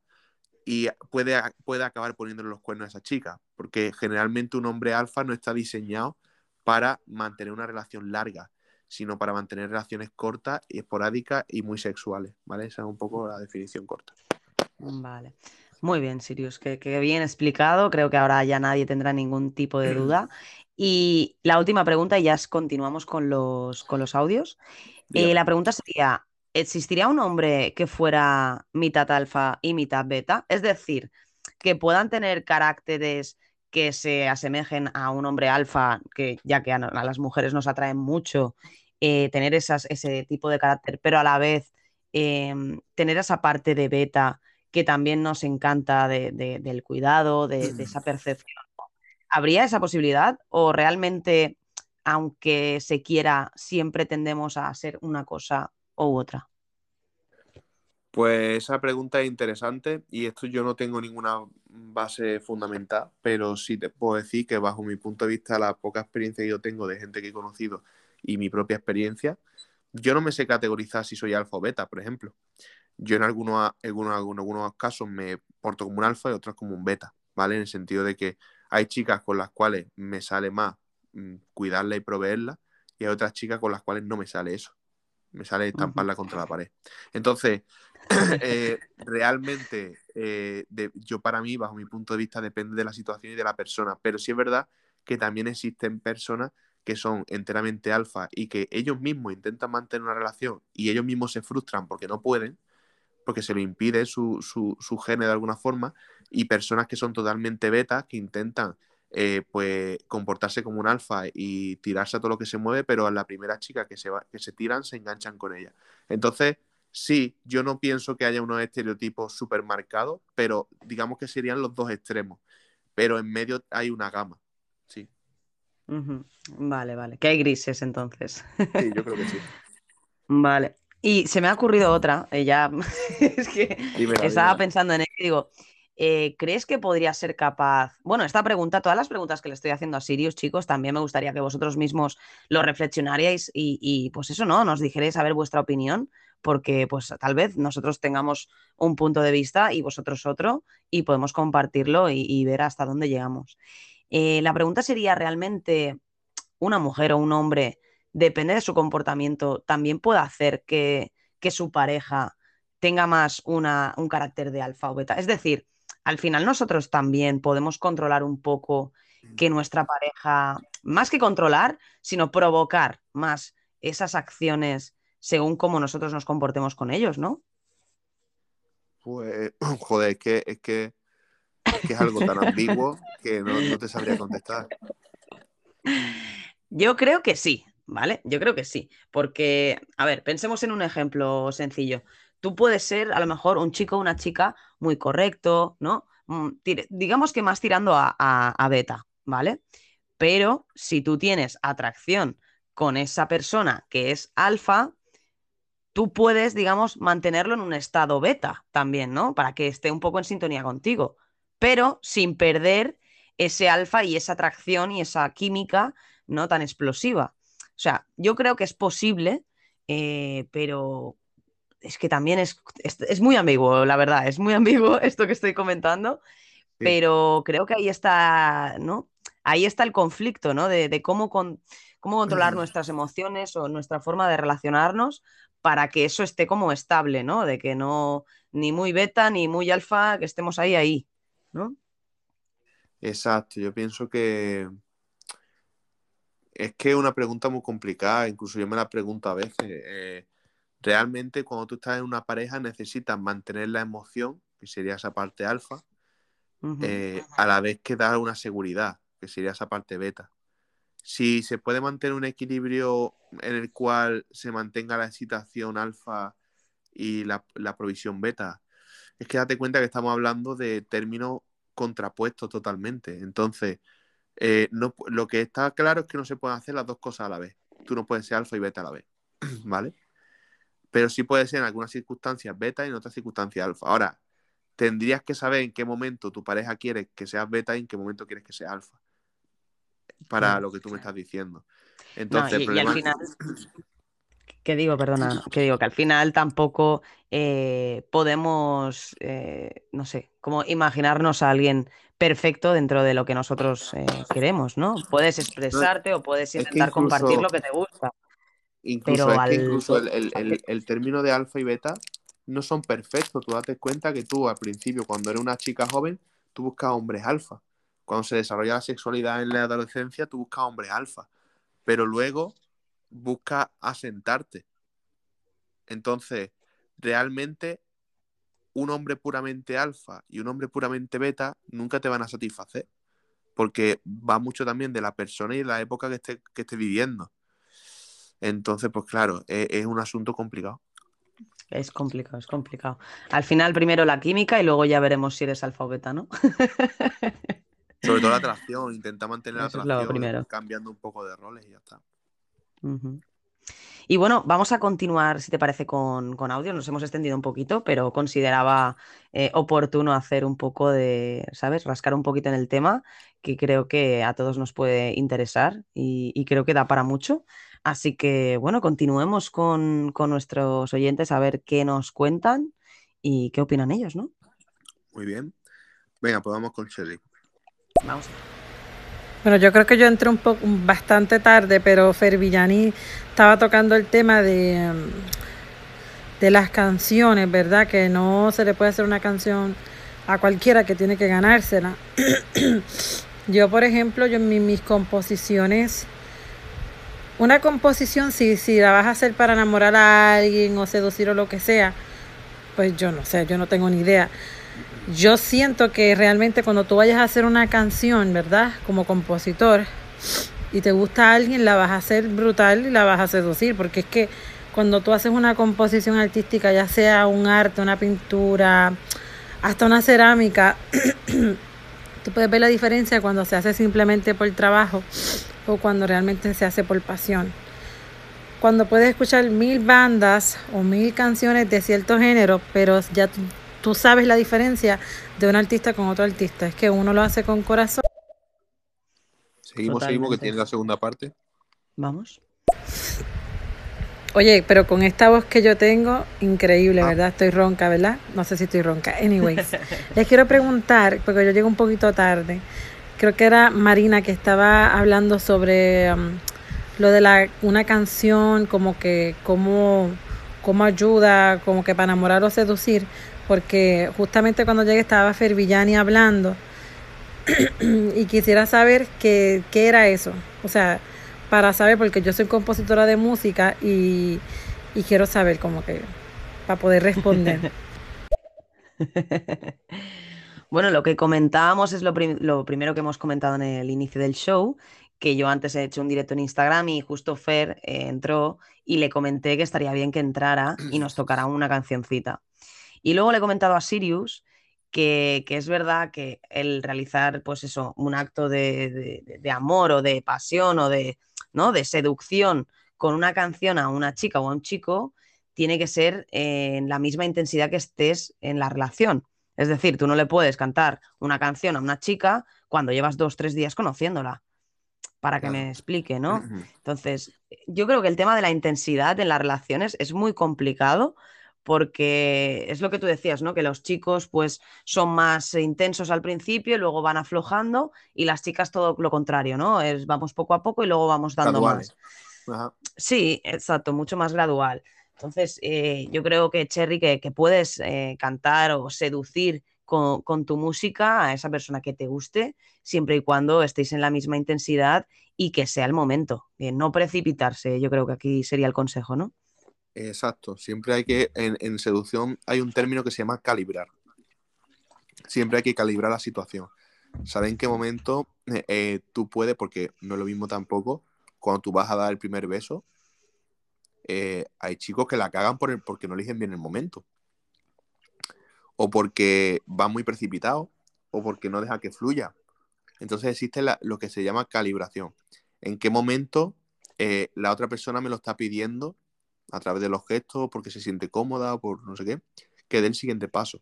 y puede, puede acabar poniéndole los cuernos a esa chica, porque generalmente un hombre alfa no está diseñado para mantener una relación larga, sino para mantener relaciones cortas y esporádicas y muy sexuales, ¿vale? Esa es un poco la definición corta. Vale. Muy bien, Sirius, que, bien explicado. Creo que ahora ya nadie tendrá ningún tipo de duda. Y la última pregunta, y ya continuamos con los, con los audios. Eh, la pregunta sería: ¿existiría un hombre que fuera mitad alfa y mitad beta? Es decir, que puedan tener caracteres que se asemejen a un hombre alfa, que ya que a, las mujeres nos atraen mucho eh, tener ese tipo de carácter, pero a la vez em, tener esa parte de beta que también nos encanta del cuidado, de, esa percepción. ¿Habría esa posibilidad o realmente, aunque se quiera, siempre tendemos a ser una cosa u otra? Pues esa pregunta es interesante y esto yo no tengo ninguna base fundamental, pero sí te puedo decir que bajo mi punto de vista, la poca experiencia que yo tengo de gente que he conocido y mi propia experiencia, yo no me sé categorizar si soy alfa o beta, por ejemplo. Yo en algunos, algunos, algunos casos me porto como un alfa y otros como un beta, ¿vale? En el sentido de que hay chicas con las cuales me sale más mm, cuidarla y proveerla y hay otras chicas con las cuales no me sale eso. Me sale estamparla contra la pared. Entonces, eh, realmente, eh, yo para mí, bajo mi punto de vista, depende de la situación y de la persona. Pero sí es verdad que también existen personas que son enteramente alfa y que ellos mismos intentan mantener una relación y ellos mismos se frustran porque no pueden, porque se lo impide su, su, su gene de alguna forma, y personas que son totalmente beta, que intentan eh, pues comportarse como un alfa y tirarse a todo lo que se mueve, pero a la primera chica que se, va, que se tiran se enganchan con ella. Entonces, sí, yo no pienso que haya unos estereotipos súper marcados, pero digamos que serían los dos extremos. Pero en medio hay una gama, sí. Vale, vale. Que hay grises entonces. Sí, yo creo que sí. Vale. Y se me ha ocurrido otra, ella es que estaba pensando en ello y digo, eh, ¿crees que podría ser capaz? Bueno, esta pregunta, todas las preguntas que le estoy haciendo a Sirius, chicos, también me gustaría que vosotros mismos lo reflexionaríais y, pues eso, ¿no? Nos dijerais a ver vuestra opinión, porque pues tal vez nosotros tengamos un punto de vista y vosotros otro y podemos compartirlo y ver hasta dónde llegamos. Eh, la pregunta sería, ¿realmente una mujer o un hombre, depende de su comportamiento, también puede hacer que, su pareja tenga más una, un carácter de alfa o beta? Es decir, al final nosotros también podemos controlar un poco que nuestra pareja, más que controlar, sino provocar más esas acciones según cómo nosotros nos comportemos con ellos, ¿no? Pues, joder, es que, es que que es algo tan ambiguo que no, te sabría contestar. Yo creo que sí, ¿vale? Yo creo que sí, porque, a ver, pensemos en un ejemplo sencillo. Tú puedes ser a lo mejor un chico o una chica muy correcto, ¿no? Mm, digamos que más tirando a, a beta, ¿vale? Pero si tú tienes atracción con esa persona que es alfa, tú puedes, digamos, mantenerlo en un estado beta también, ¿no? Para que esté un poco en sintonía contigo pero sin perder ese alfa y esa atracción y esa química no tan explosiva. O sea, yo creo que es posible, eh, pero es que también es, es, muy ambiguo, la verdad, es muy ambiguo esto que estoy comentando, pero creo que ahí está, ¿no? Ahí está el conflicto, ¿no? De, cómo, cómo controlar nuestras emociones o nuestra forma de relacionarnos para que eso esté como estable, ¿no? De que no, ni muy beta ni muy alfa, que estemos ahí, ahí. ¿no? Exacto, yo pienso que es que es una pregunta muy complicada, incluso yo me la pregunto a veces. Eh, realmente cuando tú estás en una pareja necesitas mantener la emoción, que sería esa parte alfa, eh, a la vez que dar una seguridad, que sería esa parte beta. Si se puede mantener un equilibrio en el cual se mantenga la excitación alfa y la, la provisión beta, es que date cuenta que estamos hablando de términos contrapuestos totalmente. Entonces, eh, no, lo que está claro es que no se pueden hacer las dos cosas a la vez. Tú no puedes ser alfa y beta a la vez, ¿vale? Pero sí puede ser en algunas circunstancias beta y en otras circunstancias alfa. Ahora, tendrías que saber en qué momento tu pareja quiere que seas beta y en qué momento quieres que sea alfa. Para lo que tú me estás diciendo. Entonces, al final, que digo, perdona, que digo que al final tampoco eh, podemos, eh, no sé, como imaginarnos a alguien perfecto dentro de lo que nosotros eh, queremos, ¿no? Puedes expresarte o puedes intentar compartir lo que te gusta. Incluso, es que incluso el, el, término de alfa y beta no son perfectos. Tú date cuenta que tú al principio, cuando eres una chica joven, tú buscas hombres alfa. Cuando se desarrolla la sexualidad en la adolescencia, tú buscas hombres alfa. Pero luego busca asentarte. Entonces, realmente un hombre puramente alfa y un hombre puramente beta nunca te van a satisfacer, porque va mucho también de la persona y de la época que esté, que esté viviendo. Entonces, pues claro, es, un asunto complicado. Es complicado, es complicado. Al final, primero la química y luego ya veremos si eres alfa o beta, ¿no? Sobre todo la atracción, intenta mantener la Eso atracción cambiando un poco de roles y ya está. Y bueno, vamos a continuar, si te parece, con, con audio. Nos hemos extendido un poquito, pero consideraba eh, oportuno hacer un poco de, ¿sabes? Rascar un poquito en el tema, que creo que a todos nos puede interesar y, y creo que da para mucho. Así que, bueno, continuemos con, con nuestros oyentes a ver qué nos cuentan y qué opinan ellos, ¿no? Muy bien. Venga, pues vamos con Shelly. Vamos. Bueno, yo creo que yo entré un poco bastante tarde, pero Fervillani estaba tocando el tema de, mm, de las canciones, ¿verdad? Que no se le puede hacer una canción a cualquiera que tiene que ganársela. yo, por ejemplo, yo en mi- mis composiciones, una composición, si, si la vas a hacer para enamorar a alguien o seducir o lo que sea, pues yo no sé, yo no tengo ni idea. Yo siento que realmente cuando tú vayas a hacer una canción, ¿verdad? Como compositor, y te gusta a alguien, la vas a hacer brutal y la vas a seducir, porque es que cuando tú haces una composición artística, ya sea un arte, una pintura, hasta una cerámica, tú puedes ver la diferencia cuando se hace simplemente por trabajo o cuando realmente se hace por pasión. Cuando puedes escuchar mil bandas o mil canciones de cierto género, pero ya tú, tú sabes la diferencia de un artista con otro artista. Es que uno lo hace con corazón. Seguimos, seguimos, que tiene la segunda parte. Vamos. Oye, pero con esta voz que yo tengo, increíble, ¿verdad? Estoy ronca, ¿verdad? No sé si estoy ronca. Anyways, les quiero preguntar, porque yo llego un poquito tarde. Creo que era Marina que estaba hablando sobre um, lo de la una canción, como que cómo, cómo ayuda, como que para enamorar o seducir, porque justamente cuando llegué estaba Fervillani hablando y quisiera saber qué, qué era eso. O sea, para saber, porque yo soy compositora de música y, y quiero saber como que, para poder responder. Bueno, lo que comentábamos es lo, lo primero que hemos comentado en el inicio del show, que yo antes he hecho un directo en Instagram y justo Fer eh, entró y le comenté que estaría bien que entrara y nos tocara una cancioncita. Y luego le he comentado a Sirius que, que es verdad que el realizar, pues eso, un acto de- de amor o de pasión o de, ¿no? de seducción con una canción a una chica o a un chico, tiene que ser eh, en la misma intensidad que estés en la relación. Es decir, tú no le puedes cantar una canción a una chica cuando llevas dos, tres días conociéndola, para que me explique, ¿no? Entonces, yo creo que el tema de la intensidad en las relaciones es muy complicado porque es lo que tú decías, ¿no? Que los chicos pues son más intensos al principio y luego van aflojando y las chicas todo lo contrario, ¿no? Es vamos poco a poco y luego vamos dando Graduales. más. Ajá. Sí, exacto, mucho más gradual. Entonces, eh, yo creo que, Cherry, que, que puedes eh, cantar o seducir con, con tu música a esa persona que te guste, siempre y cuando estéis en la misma intensidad y que sea el momento. Eh, no precipitarse, yo creo que aquí sería el consejo, ¿no? Exacto. Siempre hay que, en, seducción hay un término que se llama calibrar. Siempre hay que calibrar la situación. Saber en qué momento eh, eh, tú puedes, porque no es lo mismo tampoco, cuando tú vas a dar el primer beso, eh, hay chicos que la cagan por el, porque no eligen bien el momento. O porque va muy precipitado, o porque no deja que fluya. Entonces existe lo que se llama calibración. En qué momento la otra persona me lo está pidiendo a través de los gestos, porque se siente cómoda, o por no sé qué, que dé el siguiente paso.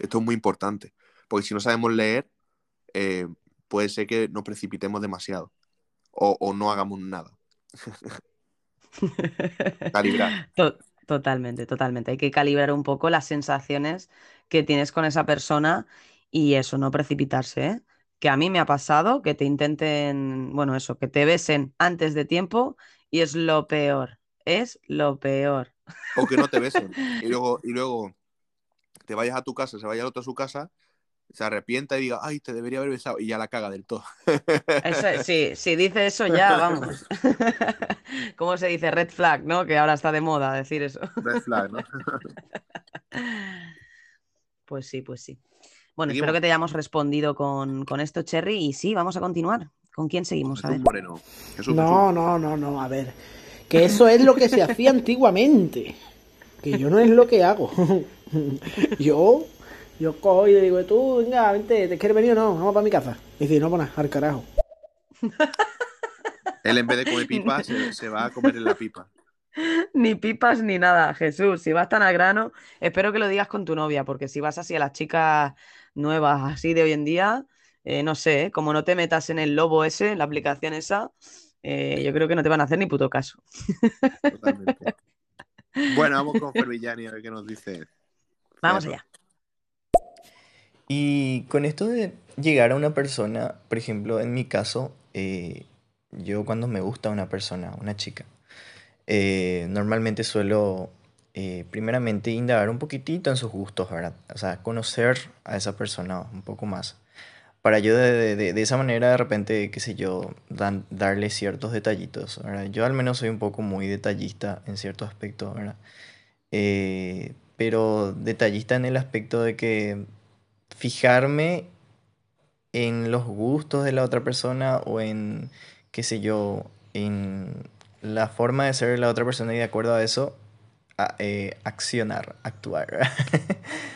Esto es muy importante, porque si no sabemos leer, eh, puede ser que nos precipitemos demasiado o, o no hagamos nada. Calibrar. To- Totalmente, totalmente. Hay que calibrar un poco las sensaciones que tienes con esa persona y eso, no precipitarse, ¿eh? Que a mí me ha pasado que te intenten, bueno, eso, que te besen antes de tiempo y es lo peor, es lo peor. O que no te besen. Y luego, y luego te vayas a tu casa, se vaya el otro a su casa, se arrepienta y diga, ay, te debería haber besado, y ya la caga del todo. Eso es- sí, si dice eso ya, vamos. ¿Cómo se dice? Red flag, ¿no? Que ahora está de moda decir eso. Red flag, ¿no? Pues sí, pues sí. Bueno, Seguimos. espero que te hayamos respondido con, con esto, Cherry, y sí, vamos a continuar. ¿Con quién seguimos? A ver. Moreno. Jesús, No, no, no, no, a ver. Que eso es lo que se hacía antiguamente. Que yo no es lo que hago. yo, yo cojo y le digo, tú, venga, vente, ¿te quieres venir o no? Vamos para mi casa. Y dice, no, nada, al carajo. Él en vez de comer pipas, se, se va a comer en la pipa. Ni pipas ni nada, Jesús. Si vas tan al grano, espero que lo digas con tu novia, porque si vas así a las chicas nuevas, así de hoy en día, eh, no sé, ¿eh? como no te metas en el lobo ese, en la aplicación esa, eh, yo creo que no te van a hacer ni puto caso. Totalmente. Bueno, vamos con Fervillani a ver qué nos dice. Vamos allá. Y con esto de llegar a una persona, por ejemplo, en mi caso, eh, yo cuando me gusta una persona, una chica, eh, normalmente suelo eh, primeramente indagar un poquitito en sus gustos, ¿verdad? O sea, conocer a esa persona un poco más. Para yo de, de- de- esa manera de repente, qué sé yo, dan- darle ciertos detallitos, ¿verdad? Yo al menos soy un poco muy detallista en ciertos aspectos, ¿verdad? Eh, pero detallista en el aspecto de que fijarme en los gustos de la otra persona o en, qué sé yo, en la forma de ser de la otra persona y de acuerdo a eso, a- eh, accionar, actuar.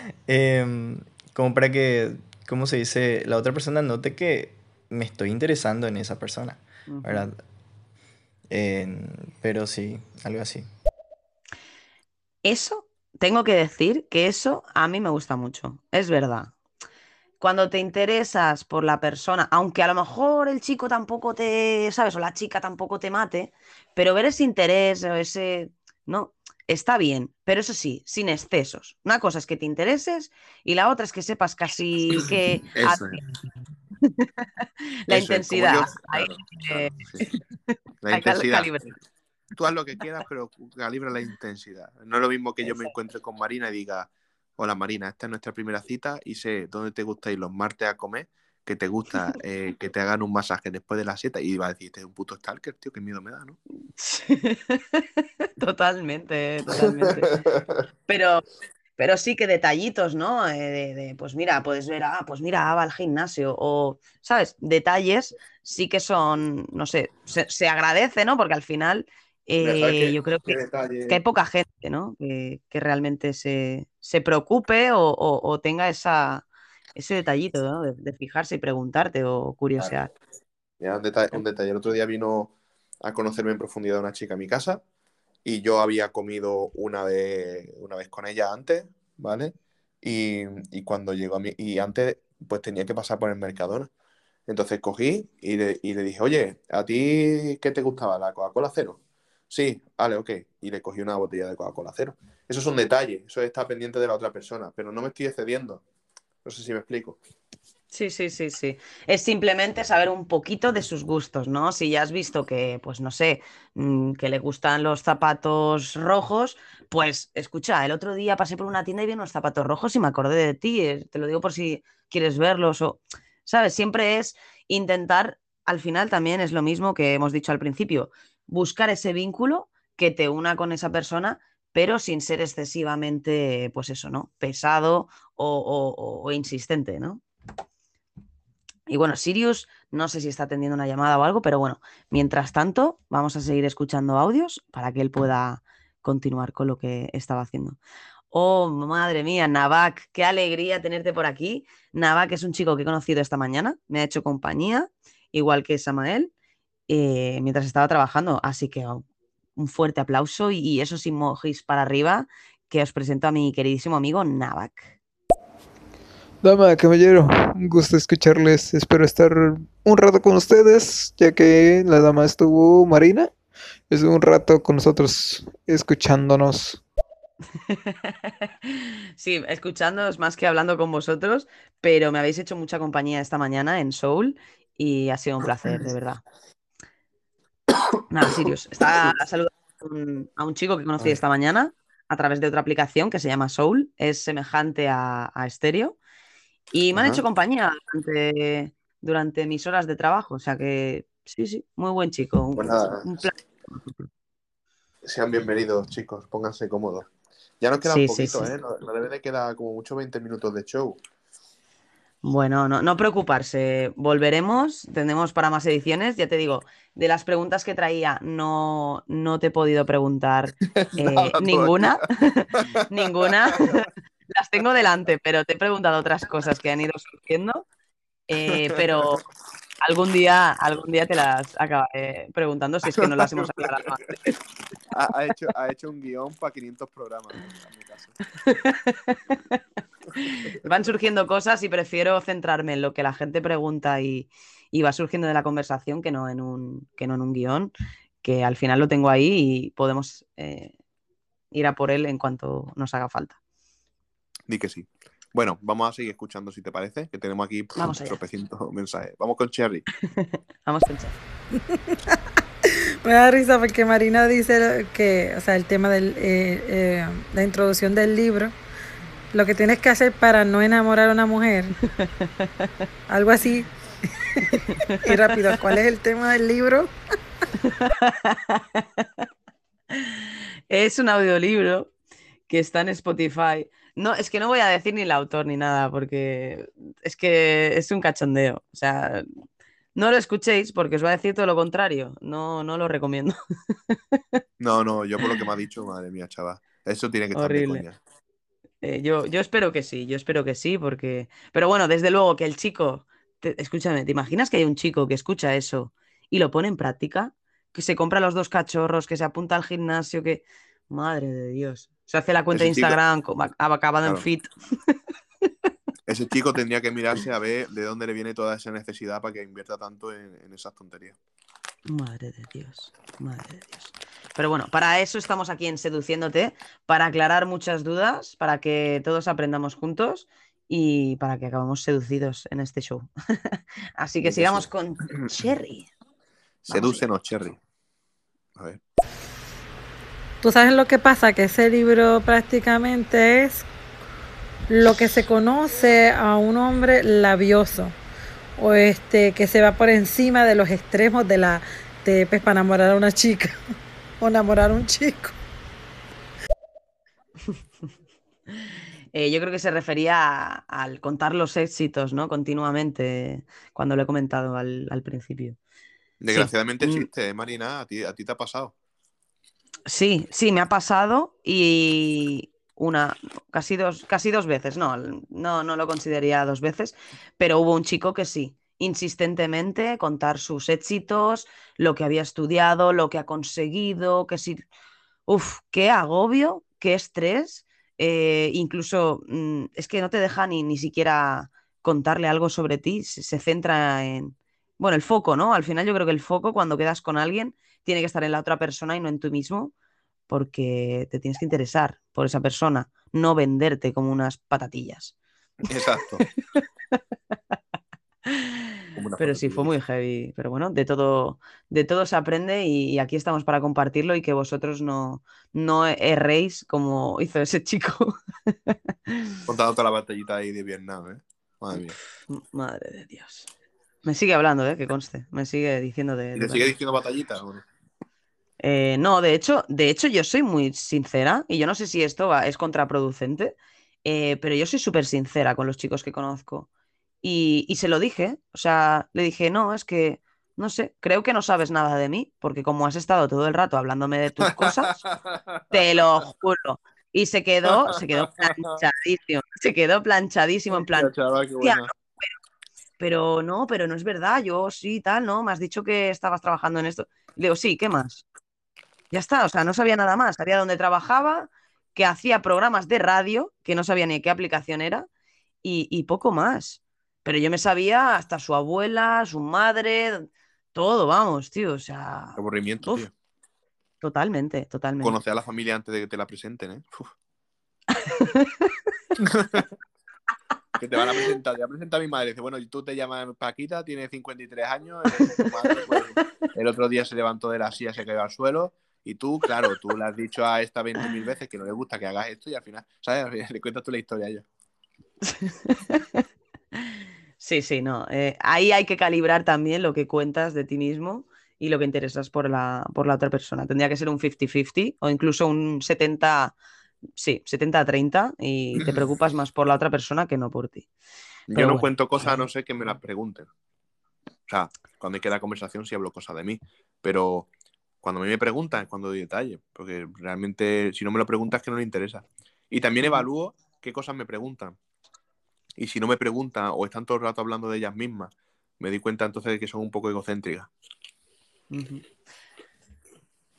Em, como para que, ¿cómo se dice? La otra persona note que me estoy interesando en esa persona. ¿verdad? Pero sí, algo así. Eso, tengo que decir que eso a mí me gusta mucho, es verdad. Cuando te interesas por la persona, aunque a lo mejor el chico tampoco te, ¿sabes? O la chica tampoco te mate, pero ver ese interés o ese, no, está bien, pero eso sí, sin excesos. Una cosa es que te intereses y la otra es que sepas casi que Eso la Eso intensidad. yo- ahí, claro, claro, sí. La intensidad. Tú haz lo que quieras, pero calibra la intensidad. No es lo mismo que yo me encuentre con Marina y diga, hola Marina, esta es nuestra primera cita y sé dónde te gusta ir los martes a comer, que te gusta eh, que te hagan un masaje después de la siesta y va a decir, este es un puto stalker, tío, qué miedo me da, ¿no? Totalmente, totalmente. Pero, pero sí que detallitos, ¿no? Eh, de, de, pues mira, puedes ver, ah, pues mira, va al gimnasio. O, ¿sabes? Detalles sí que son, no sé, se, se agradece, ¿no? Porque al final eh, yo creo que, que hay poca gente, ¿no? Que, que realmente se, se preocupe o, o- o tenga esa, ese detallito, ¿no? De, de fijarse y preguntarte o curiosear. Mira, un detalle, un detalle. El otro día vino a conocerme en profundidad una chica a mi casa y yo había comido una vez, una vez con ella antes, ¿vale? Y, y cuando llegó a mí, y antes pues tenía que pasar por el Mercadona. Entonces cogí y le, y le dije, oye, ¿a ti qué te gustaba? ¿La Coca-Cola cero? Sí, vale, ok. Y le cogí una botella de Coca-Cola cero. Eso es un detalle, eso está pendiente de la otra persona, pero no me estoy excediendo. No sé si me explico. Sí, sí, sí, sí. Es simplemente saber un poquito de sus gustos, ¿no? Si ya has visto que, pues no sé, mm, que le gustan los zapatos rojos, pues escucha, el otro día pasé por una tienda y vi unos zapatos rojos y me acordé de ti. eh, Te lo digo por si quieres verlos o, ¿sabes? Siempre es intentar, al final también es lo mismo que hemos dicho al principio, buscar ese vínculo que te una con esa persona, pero sin ser excesivamente, pues eso, ¿no? Pesado o, insistente, ¿no? Y bueno, Sirius, no sé si está atendiendo una llamada o algo, pero bueno, mientras tanto, vamos a seguir escuchando audios para que él pueda continuar con lo que estaba haciendo. Oh, madre mía, Navak, qué alegría tenerte por aquí. Navak es un chico que he conocido esta mañana, me ha hecho compañía, igual que Samael, eh, mientras estaba trabajando. Así que un fuerte aplauso y, y esos emojis para arriba que os presento a mi queridísimo amigo Navak. Dama, caballero, un gusto escucharles. Espero estar un rato con ustedes, ya que la dama estuvo Marina. Estuvo un rato con nosotros escuchándonos. Sí, escuchándoos más que hablando con vosotros, pero me habéis hecho mucha compañía esta mañana en Soul y ha sido un placer, de verdad. Nada, Sirius, está saludando a un, a un chico que conocí esta mañana a través de otra aplicación que se llama Soul, es semejante a, a Stereo y me han Ajá. hecho compañía durante, durante mis horas de trabajo, o sea que sí, sí, muy buen chico, un, Pues nada, un sean bienvenidos, chicos, pónganse cómodos. Ya nos queda Sí, un sí, poquito, sí. ¿eh? Nos, nos debe de quedar como mucho 20 minutos de show. Bueno, no, no preocuparse, volveremos, tendremos para más ediciones. Ya te digo, de las preguntas que traía, no, no te he podido preguntar eh, ninguna, ninguna. Las tengo delante, pero te he preguntado otras cosas que han ido surgiendo. eh, pero algún día, algún día te las acabaré preguntando si es que no las hemos aclarado antes. Ha, ha hecho, ha hecho un guion para 500 programas, en mi caso. Van surgiendo cosas y prefiero centrarme en lo que la gente pregunta y, y va surgiendo de la conversación que no en un, que no en un guion, que al final lo tengo ahí y podemos eh, ir a por él en cuanto nos haga falta. Di que sí. Bueno, vamos a seguir escuchando si te parece, que tenemos aquí pff, Vamos tropecientos mensajes. Vamos con Cherry. Vamos a pensar. Me da risa porque Marina dice que, o sea, el tema de la introducción del libro, lo que tienes que hacer para no enamorar a una mujer, algo así. y rápido, ¿cuál es el tema del libro? Es un audiolibro que está en Spotify. No, es que no voy a decir ni el autor ni nada, porque es que es un cachondeo. O sea, no lo escuchéis porque os va a decir todo lo contrario. No, no lo recomiendo. No, no, yo por lo que me ha dicho, madre mía, chaval. Eso tiene que estar de coña. Eh, yo, yo espero que sí, yo espero que sí, porque. Pero bueno, desde luego que el chico. te- escúchame, ¿te imaginas que hay un chico que escucha eso y lo pone en práctica? Que se compra los dos cachorros, que se apunta al gimnasio, que. Madre de Dios. Se hace la cuenta de chico- Instagram como ac- acabado en fit. Ese chico tendría que mirarse a ver de dónde le viene toda esa necesidad para que invierta tanto en, en esas tonterías. Madre de Dios, madre de Dios. Pero bueno, para eso estamos aquí en Seduciéndote, para aclarar muchas dudas, para que todos aprendamos juntos y para que acabemos seducidos en este show. Así que sigamos con Cherry. Sedúcenos, Cherry. A ver. Tú sabes lo que pasa, que ese libro prácticamente es lo que se conoce a un hombre labioso o este que se va por encima de los extremos de la de pues, para enamorar a una chica o enamorar a un chico. Eh, yo creo que se refería a- al contar los éxitos, ¿no? Continuamente, cuando lo he comentado al, al principio. Desgraciadamente Mm. existe, ¿eh, Marina. A ti, a ti te ha pasado. Sí, sí, me ha pasado y una, casi dos, casi dos veces, no, no, no lo consideraría dos veces, pero hubo un chico que sí, insistentemente contar sus éxitos, lo que había estudiado, lo que ha conseguido, que sí, uf, qué agobio, qué estrés, eh, incluso mm, es que no te deja ni, ni siquiera contarle algo sobre ti, se, se centra en, bueno, el foco, ¿no? Al final yo creo que el foco cuando quedas con alguien tiene que estar en la otra persona y no en tú mismo, porque te tienes que interesar por esa persona, no venderte como unas patatillas. Exacto. Pero sí, fue muy heavy. Pero bueno, de todo, de todo se aprende y, aquí estamos para compartirlo y que vosotros no, no erréis como hizo ese chico. Contado toda la batallita ahí de Vietnam, ¿eh? Madre mía. Madre de Dios. Me sigue hablando, ¿eh? Que conste. Me sigue diciendo de... ¿Y de te sigue diciendo batallita? o no? Eh, no, de hecho, de hecho, yo soy muy sincera y yo no sé si esto va- es contraproducente, eh, pero yo soy súper sincera con los chicos que conozco. Y, y se lo dije, o sea, le dije, no, es que, no sé, creo que no sabes nada de mí, porque como has estado todo el rato hablándome de tus cosas, te lo juro. Y se quedó, se quedó planchadísimo, se quedó planchadísimo en plan, Hostia, chaval, qué "Hostia, buena. pero no, pero no es verdad, yo sí, tal, ¿no? Me has dicho que estabas trabajando en esto. Le digo, sí, ¿qué más? Ya está, o sea, no sabía nada más, sabía dónde trabajaba, que hacía programas de radio, que no sabía ni qué aplicación era, y, y poco más. Pero yo me sabía hasta su abuela, su madre, todo, vamos, tío, o sea, aburrimiento, uf, tío. totalmente, totalmente. Conocer a la familia antes de que te la presenten, ¿eh? Uf. que te van a presentar, te va a presentar mi madre. Dice, bueno, tú te llamas Paquita, tienes 53 años, madre, pues, el otro día se levantó de la silla, se cayó al suelo, y tú, claro, tú le has dicho a esta 20.000 veces que no le gusta que hagas esto, y al final, ¿sabes? Le cuentas tú la historia a ella. Sí, sí, no. eh, ahí hay que calibrar también lo que cuentas de ti mismo y lo que interesas por la, por la otra persona. Tendría que ser un 50-50 o incluso un 70, sí, 70-30 y te preocupas más por la otra persona que no por ti. Yo no bueno. cuento cosas a no ser que me las pregunten. O sea, cuando hay que dar conversación sí hablo cosas de mí. Pero cuando a mí me preguntan es cuando doy detalles. Porque realmente, si no me lo preguntas, es que no le interesa. Y también evalúo qué cosas me preguntan. Y si no me preguntan o están todo el rato hablando de ellas mismas, me di cuenta entonces de que son un poco egocéntricas.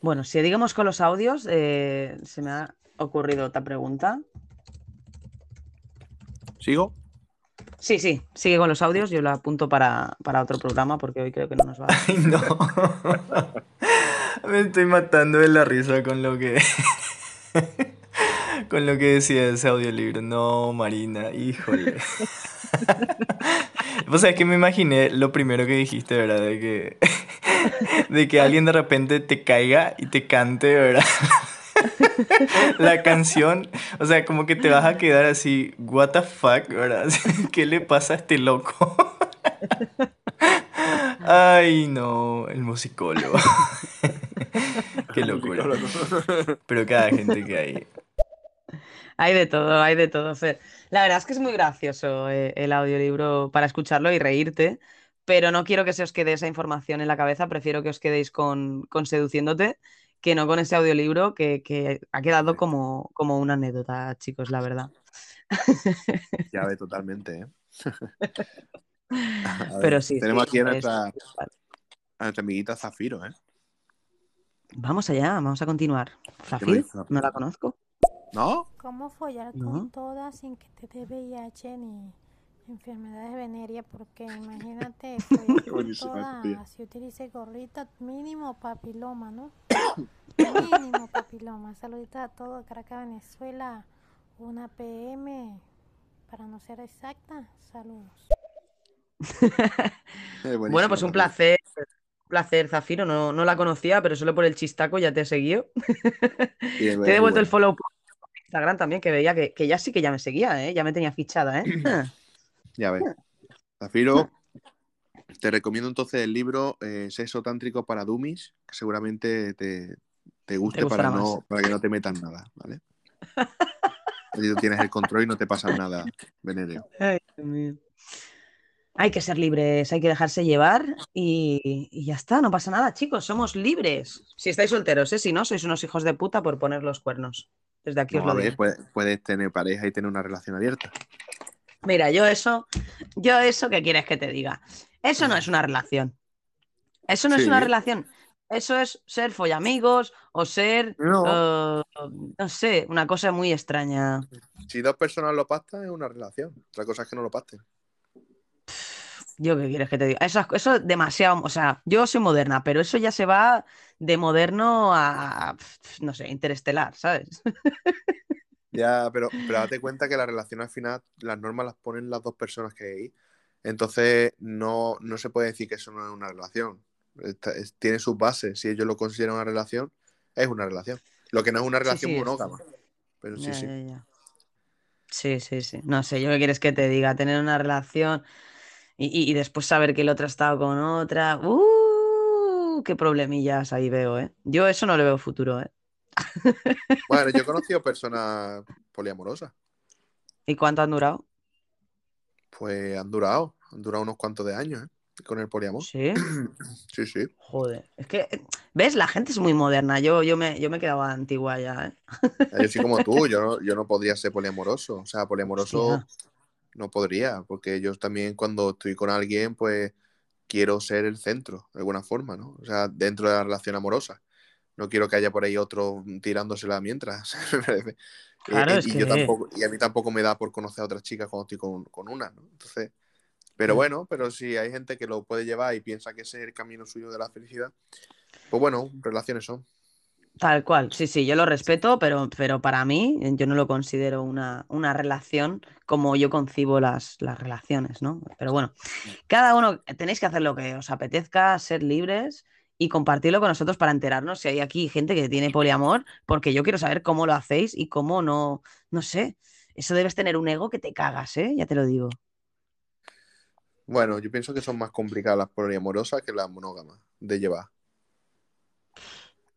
Bueno, si digamos con los audios, eh, se me ha ocurrido otra pregunta. ¿Sigo? Sí, sí, sigue con los audios, yo lo apunto para, para otro programa porque hoy creo que no nos va a... Ay, no. Me estoy matando de la risa con lo que. con lo que decía ese audiolibro. No, Marina, híjole. Vos sabés que me imaginé lo primero que dijiste, ¿verdad? De que. de que alguien de repente te caiga y te cante, ¿verdad? La canción, o sea, como que te vas a quedar así, what the fuck, ¿verdad? ¿Qué le pasa a este loco? Ay, no, el musicólogo. Qué locura. Pero cada gente que hay. Hay de todo, hay de todo, Fer. La verdad es que es muy gracioso eh, el audiolibro para escucharlo y reírte, pero no quiero que se os quede esa información en la cabeza, prefiero que os quedéis con, con Seduciéndote que no con ese audiolibro que, que ha quedado como, como una anécdota, chicos, la verdad. Ya ve totalmente, ¿eh? A ver, Pero sí, Tenemos sí, aquí a es- nuestra, a nuestra amiguita Zafiro, ¿eh? Vamos allá, vamos a continuar. Zafiro? no la conozco. ¿No? ¿Cómo follar No. con todas sin que te dé VIH ni enfermedades venéreas? Porque imagínate, follar con buenísima, tía. todas, si utilice gorrita, mínimo papiloma, ¿no? mínimo papiloma. Saluditos a todos, Caracas, Venezuela, una PM, para no ser exacta, saludos. Eh, Bueno, pues un placer, un placer, Zafiro. No, no la conocía, pero solo por el chistaco ya te he seguido. Te he devuelto el follow por Instagram también, que veía que, que ya sí que ya me seguía, ¿eh? Ya me tenía fichada, ¿eh? Ya ves. Zafiro, te recomiendo entonces el libro eh, Sexo Tántrico para Dummies, que seguramente te, te guste para, más. no, para que no te metan nada, ¿vale? Tú tienes el control y no te pasa nada venéreo. Ay, Dios mío. Hay que ser libres, hay que dejarse llevar y, y ya está, no pasa nada, chicos, somos libres. Si estáis solteros, ¿eh? Si no, sois unos hijos de puta por poner los cuernos. Desde aquí os lo a ver, puedes, puedes tener pareja y tener una relación abierta. Mira, yo eso, yo eso, ¿qué quieres que te diga? Eso no es una relación. Eso no es una relación. Eso es ser follamigos o ser, No. eh, no sé, una cosa muy extraña. Si dos personas lo pactan, es una relación. Otra cosa es que no lo pacten. Yo qué quieres que te diga. Eso, eso es demasiado, o sea, yo soy moderna, pero eso ya se va de moderno a, no sé, interestelar, ¿sabes? Ya, pero, pero date cuenta que la relación al final, las normas las ponen las dos personas que hay. Entonces, no, no se puede decir que eso no es una relación. Está- es- tiene sus bases. Si ellos lo consideran una relación, es una relación. Lo que no es una relación sí, monógama. Pero sí, Ya, sí. ya, ya. Sí, sí, sí. No sé, yo qué quieres que te diga, tener una relación y, y- después saber que el otro ha estado con otra. ¡Uh! Qué problemillas ahí veo, ¿eh? Yo eso no le veo futuro, ¿eh? Bueno, yo he conocido personas poliamorosas. ¿Y cuánto han durado? Pues han durado. Han durado unos cuantos de años, ¿eh? Con el poliamor. Sí. Sí, sí. Joder. Es que, ¿ves? La gente es muy moderna. Yo, yo me, yo me quedaba antigua ya, ¿eh? Yo soy como tú, yo no, yo no podría ser poliamoroso. O sea, poliamoroso Hostia. No podría, porque yo también cuando estoy con alguien, pues quiero ser el centro, de alguna forma, ¿no? O sea, dentro de la relación amorosa. No quiero que haya por ahí otro tirándosela mientras. Y- Claro, y, es y yo que- tampoco, y a mí tampoco me da por conocer a otras chicas cuando estoy con, con una, ¿no? Entonces, pero Mm. bueno, pero si hay gente que lo puede llevar y piensa que ese es el camino suyo de la felicidad, pues bueno, relaciones son. Tal cual, sí, sí, yo lo respeto, pero, pero para mí eh, yo no lo considero una, una relación como yo concibo las, las relaciones, ¿no? Pero bueno, cada uno tenéis que hacer lo que os apetezca, ser libres y compartirlo con nosotros para enterarnos si hay aquí gente que tiene poliamor, porque yo quiero saber cómo lo hacéis y cómo no, no sé, eso debes tener un ego que te cagas, ¿eh? Ya te lo digo. Bueno, yo pienso que son más complicadas las poliamorosas que las monógamas de llevar.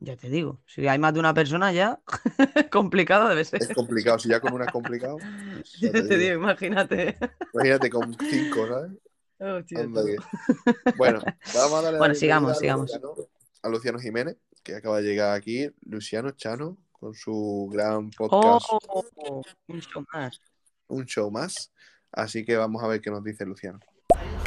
Ya te digo, si hay más de una persona ya, complicado debe ser. Es complicado, si ya con una es complicado. Ya te digo, imagínate. Imagínate con cinco, ¿sabes? Que- Bueno, vamos a darle Bueno, sigamos, a sigamos. Luciano, a Luciano Jiménez, que acaba de llegar aquí. Luciano Chano, con su gran podcast, Oh, un show más. un show más. Así que vamos a ver qué nos dice Luciano.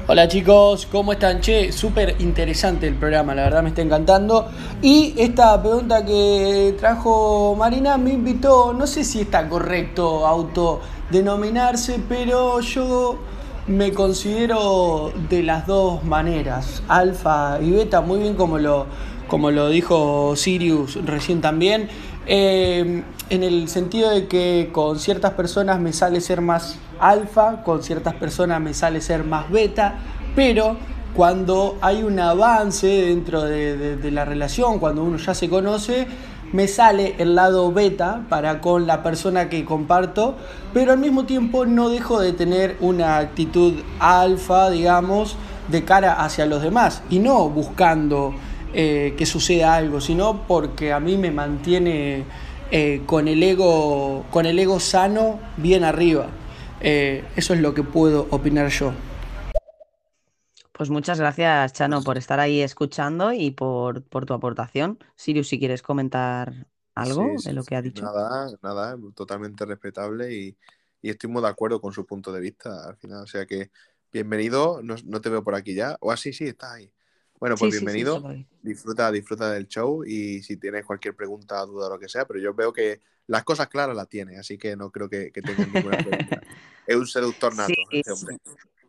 Hola chicos, ¿cómo están? Che, súper interesante el programa, la verdad me está encantando. Y esta pregunta que trajo Marina me invitó, no sé si está correcto autodenominarse, pero yo me considero de las dos maneras, alfa y beta, muy bien como lo, como lo dijo Sirius recién también. Eh, en el sentido de que con ciertas personas me sale ser más alfa, con ciertas personas me sale ser más beta, pero cuando hay un avance dentro de, de- de la relación, cuando uno ya se conoce, me sale el lado beta para con la persona que comparto, pero al mismo tiempo no dejo de tener una actitud alfa, digamos, de cara hacia los demás y no buscando eh, que suceda algo, sino porque a mí me mantiene eh, con, el ego, con el ego sano bien arriba. Eh, eso es lo que puedo opinar yo. Pues muchas gracias, Chano, por estar ahí escuchando y por, por tu aportación. Sirius, si quieres comentar algo Sí, de lo que ha dicho. Nada, nada, totalmente respetable y, y estoy muy de acuerdo con su punto de vista al final. O sea que, bienvenido, no, no te veo por aquí ya. O así, sí, estás ahí. Bueno, pues Sí, sí, sí, bienvenido, disfruta, disfruta del show y si tienes cualquier pregunta, duda o lo que sea, pero yo veo que las cosas claras las tiene, así que no creo que, que tengas ninguna pregunta. Es un seductor nato, Sí, este hombre.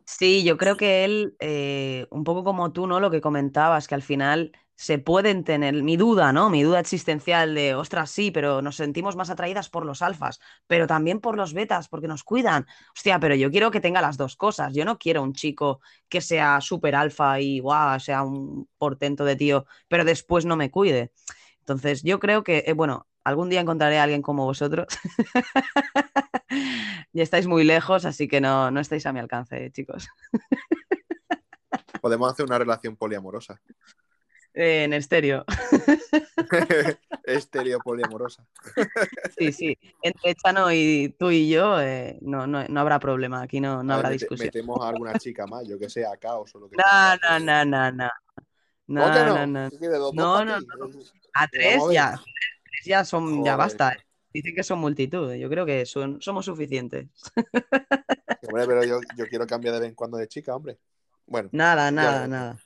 Sí, yo creo que él, eh, un poco como tú, ¿no? Lo que comentabas, que al final se pueden tener, mi duda, ¿no? Mi duda existencial de, ostras, sí, pero nos sentimos más atraídas por los alfas, pero también por los betas, porque nos cuidan. Hostia, pero yo quiero que tenga las dos cosas. Yo no quiero un chico que sea súper alfa y, guau, sea un portento de tío, pero después no me cuide. Entonces, yo creo que, eh, bueno, algún día encontraré a alguien como vosotros. Ya estáis muy lejos, así que no, no estáis a mi alcance, chicos. Podemos hacer una relación poliamorosa. Eh, en estéreo. Estéreo poliamorosa. Sí, sí. Entre Chano y tú y yo no, no, no, habrá problema. Aquí no, no A habrá discusión. Metemos a alguna chica más, yo que sé, a Caos o lo que No, sea. no, no, no, no. No, ¿Cómo que no? no, no. ¿Qué quieres, dos- dos No, no. A tres Vamos a ya. Tres ya son, ya basta. eh. Dicen que son multitud. Yo creo que son, somos suficientes. Hombre, pero yo, yo quiero cambiar de vez en cuando de chica, hombre. Bueno, Nada, ya nada, nada.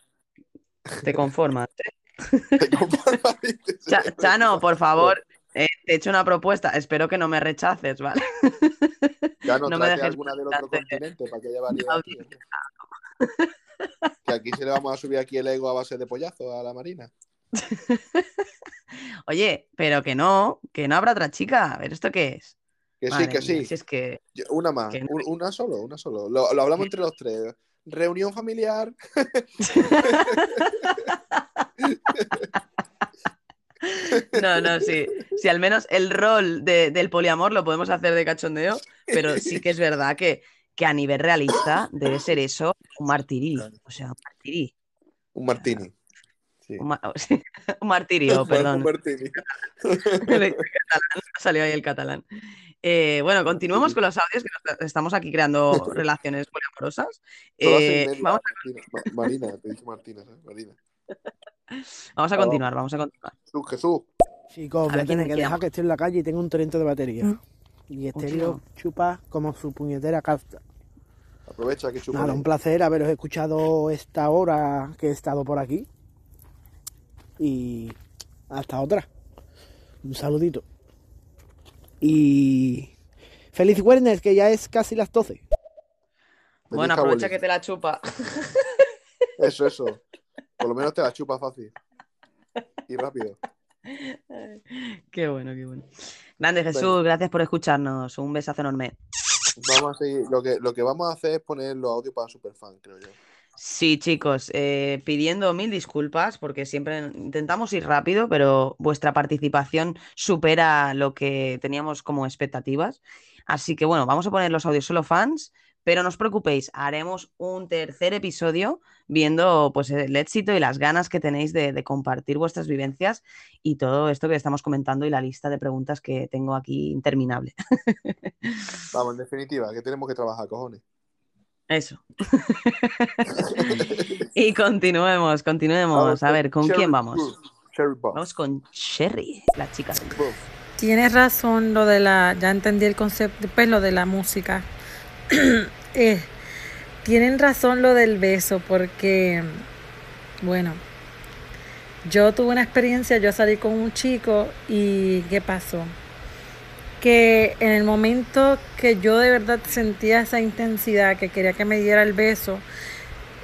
Te conformas. ¿eh? te conformas, dices. Cha- Chano, por favor, eh, te he hecho una propuesta. Espero que no me rechaces, ¿vale? Ya no, no me trate dejes alguna del otro continente para que haya variedad. tío. Que aquí se le vamos a subir aquí el ego a base de pollazo a la Marina. Oye, pero que no, que no habrá otra chica. A ver, ¿esto qué es? Que sí, que mía, sí. si es que. Una más, Que no. una solo, una solo. Lo, lo hablamos entre los tres. Reunión familiar. No, no, sí. Sí, al menos el rol de- del poliamor lo podemos hacer de cachondeo, pero sí que es verdad que, que a nivel realista debe ser eso un martirí. O sea, un martirí. Un martini. Sí. Un, ma- sí, un martirio, Un perdón. martini. De catalán, salió ahí el catalán. Eh, bueno, continuemos con los audios, que nos- estamos aquí creando relaciones poliamorosas. Solo hace Eh, vamos, Ma- Marina, te dije Martina, ¿sabes? Marina. vamos a continuar, vamos a continuar. Jesús, Jesús. Chicos, A voy a ver, ¿quién- tener que dejar que estoy en la calle y tengo un 30 de batería. Y estéreo chupa como su puñetera carta. Aprovecha que chupa. Nada, un placer haberos escuchado esta hora que he estado por aquí. Y hasta otra. Un saludito. Y feliz viernes, que ya es casi las 12. Bueno, aprovecha que te la chupa. Eso, eso. Por lo menos te la chupa fácil. Y rápido. Qué bueno, qué bueno. Grande Jesús, gracias por escucharnos. Un besazo enorme. Vamos a seguir. Lo que, lo que vamos a hacer es poner los audios para Superfan, creo yo. Sí, chicos, eh, pidiendo mil disculpas porque siempre intentamos ir rápido, pero vuestra participación supera lo que teníamos como expectativas. Así que bueno, vamos a poner los audios solo fans Pero no os preocupéis, haremos un tercer episodio viendo pues, el éxito y las ganas que tenéis de, de compartir vuestras vivencias y todo esto que estamos comentando y la lista de preguntas que tengo aquí interminable. Vamos, en definitiva, que tenemos que trabajar, cojones. Eso. y continuemos, continuemos. A ver, ¿con Cherry quién vamos? Buff, Cherry Buff. Vamos con Sherry, la chica Buff. Tienes razón lo de la, ya entendí el concepto, pues lo de la música. Eh, tienen razón lo del beso, porque, bueno, yo tuve una experiencia, yo salí con un chico y ¿qué pasó? Que en el momento que yo de verdad sentía esa intensidad, que quería que me diera el beso,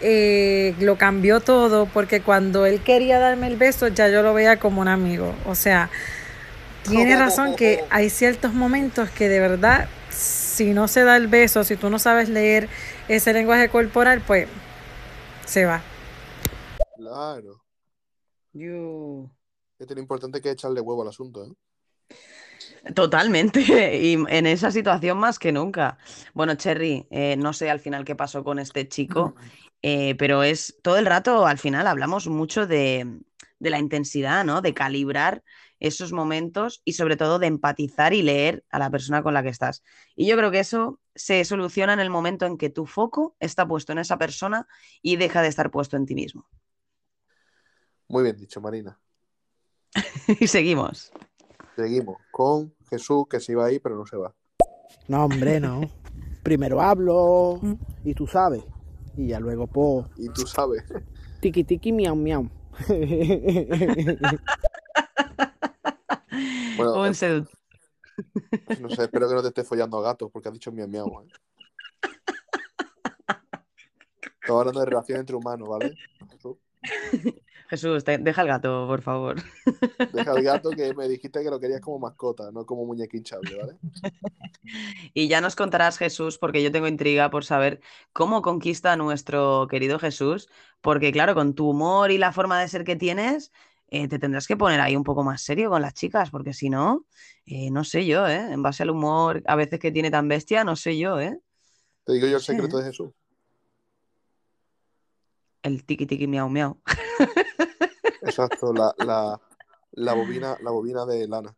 eh, lo cambió todo, porque cuando él quería darme el beso, ya yo lo veía como un amigo. O sea, tiene razón que hay ciertos momentos que de verdad, si no se da el beso, si tú no sabes leer ese lenguaje corporal, pues se va. Claro. You. Es lo importante que echarle huevo al asunto, ¿eh? Totalmente, y en esa situación más que nunca. Bueno, Cherry, eh, no sé al final qué pasó con este chico, eh, pero es todo el rato, al final hablamos mucho de, de la intensidad, ¿no? De calibrar esos momentos y sobre todo de empatizar y leer a la persona con la que estás. Y yo creo que eso se soluciona en el momento en que tu foco está puesto en esa persona y deja de estar puesto en ti mismo. Muy bien dicho, Marina. y seguimos. Seguimos con Jesús, que se iba ahí, pero no se va. No, hombre, no. Primero hablo y tú sabes. Y ya luego, po, Y tú sabes. tiki tiki miau miau. Bueno, Un seductor. no sé, espero que no te estés follando a gatos, porque has dicho miau miau, ¿eh? Estamos hablando de relación entre humanos, ¿vale? Jesús, te- deja el gato, por favor. Deja el gato que me dijiste que lo querías como mascota, no como muñeca hinchable, ¿vale? Y ya nos contarás, Jesús, porque yo tengo intriga por saber cómo conquista a nuestro querido Jesús, porque claro, con tu humor y la forma de ser que tienes, eh, te tendrás que poner ahí un poco más serio con las chicas, porque si no, eh, no sé yo, ¿eh? En base al humor a veces que tiene tan bestia, no sé yo, ¿eh? Te digo yo el secreto ¿eh? de Jesús. El tiki tiki miau miau. Exacto, la, la, la bobina, la bobina de lana.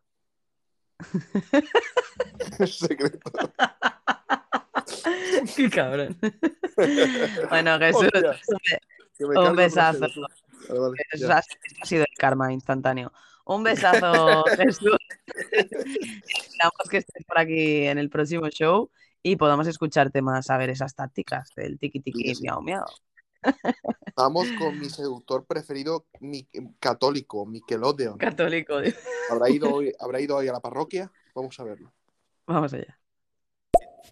El secreto. Qué cabrón. Bueno, Jesús, un me besazo. Vale, vale, eso ha sido el karma instantáneo. Un besazo, Jesús. Esperamos que estés por aquí en el próximo show y podamos escucharte más a ver esas tácticas del tiki tiki Sí, sí. miau miau. Vamos con mi seductor preferido, mi, católico, Nickelodeon. Católico. ¿Habrá ido, hoy, ¿Habrá ido hoy a la parroquia? Vamos a verlo. Vamos allá.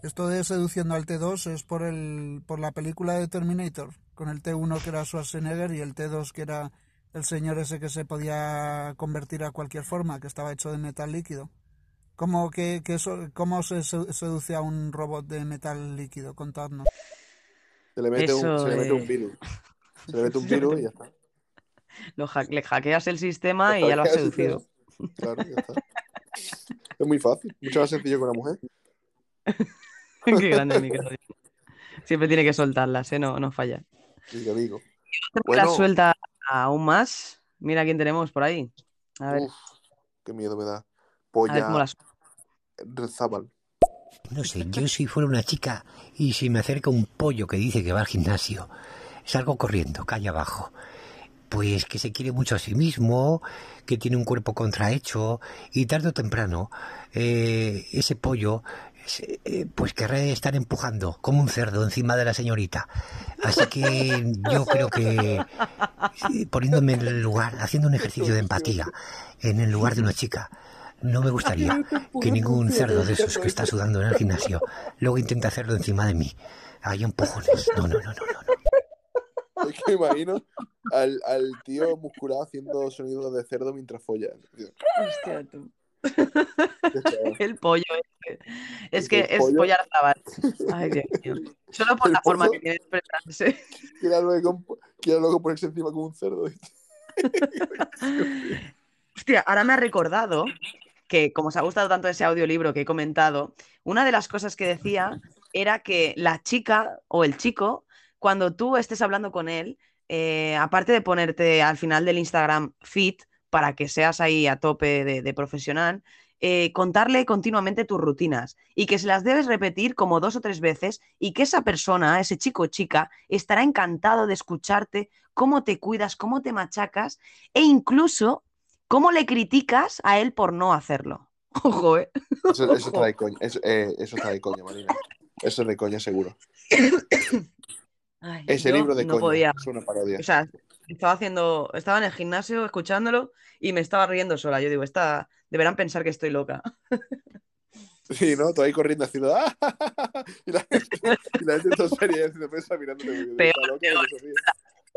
Esto de seduciendo al T2 es por el por la película de Terminator, con el T1 que era Schwarzenegger y el T2 que era el señor ese que se podía convertir a cualquier forma, que estaba hecho de metal líquido. ¿Cómo, que, que eso, cómo se se- seduce a un robot de metal líquido? Contadnos. Se le mete, un, Eso se le mete de- un virus. Se le mete un virus y ya está. Lo hack- le hackeas el sistema y ya lo has seducido. Claro, ya está. Es muy fácil, mucho más sencillo que una mujer. Qué grande mi querido. Siempre tiene que soltarlas, ¿eh? No, no falla. Digo, digo. La Bueno, suelta aún más. Mira quién tenemos por ahí. A ver, uf, qué miedo me da. Polla la. Rezábal. No sé, yo si fuera una chica y si me acerca un pollo que dice que va al gimnasio, salgo corriendo, calle abajo. Pues que se quiere mucho a sí mismo, que tiene un cuerpo contrahecho y tarde o temprano eh, ese pollo eh, pues querrá estar empujando como un cerdo encima de la señorita. Así que yo creo que eh, poniéndome en el lugar, haciendo un ejercicio de empatía en el lugar de una chica, no me gustaría que ningún cerdo de esos que está sudando en el gimnasio luego intente hacerlo encima de mí. Hay empujones. No, no, no, no, no. Es que me imagino al, al tío musculado haciendo sonidos de cerdo mientras folla. Hostia, tú. El pollo este. Es que es pollo. pollar zabal. Ay, Dios mío. Solo por la forma que tiene de expresarse. Quiere luego, quiere luego ponerse encima como un cerdo. Hostia, ahora me ha recordado que, como os ha gustado tanto ese audiolibro que he comentado, una de las cosas que decía era que la chica o el chico, cuando tú estés hablando con él, eh, aparte de ponerte al final del Instagram fit para que seas ahí a tope de, profesional, eh, contarle continuamente tus rutinas y que se las debes repetir como dos o tres veces y que esa persona, ese chico o chica, estará encantado de escucharte cómo te cuidas, cómo te machacas e incluso cómo le criticas a él por no hacerlo. Ojo, ¿eh? Eso, eso está de coña, eso, eh, eso está de coña, Marina. Eso es de coña seguro. Ay, Ese libro de no coña podía. es una parodia. O sea, estaba haciendo, estaba en el gimnasio escuchándolo y me estaba riendo sola. Yo digo, esta, deberán pensar que estoy loca. Sí, ¿no? Tú ahí corriendo haciendo ¡ah! y la gente, y la gente todo seria haciendo pesa mirándote. Peor, "Está loca, peor.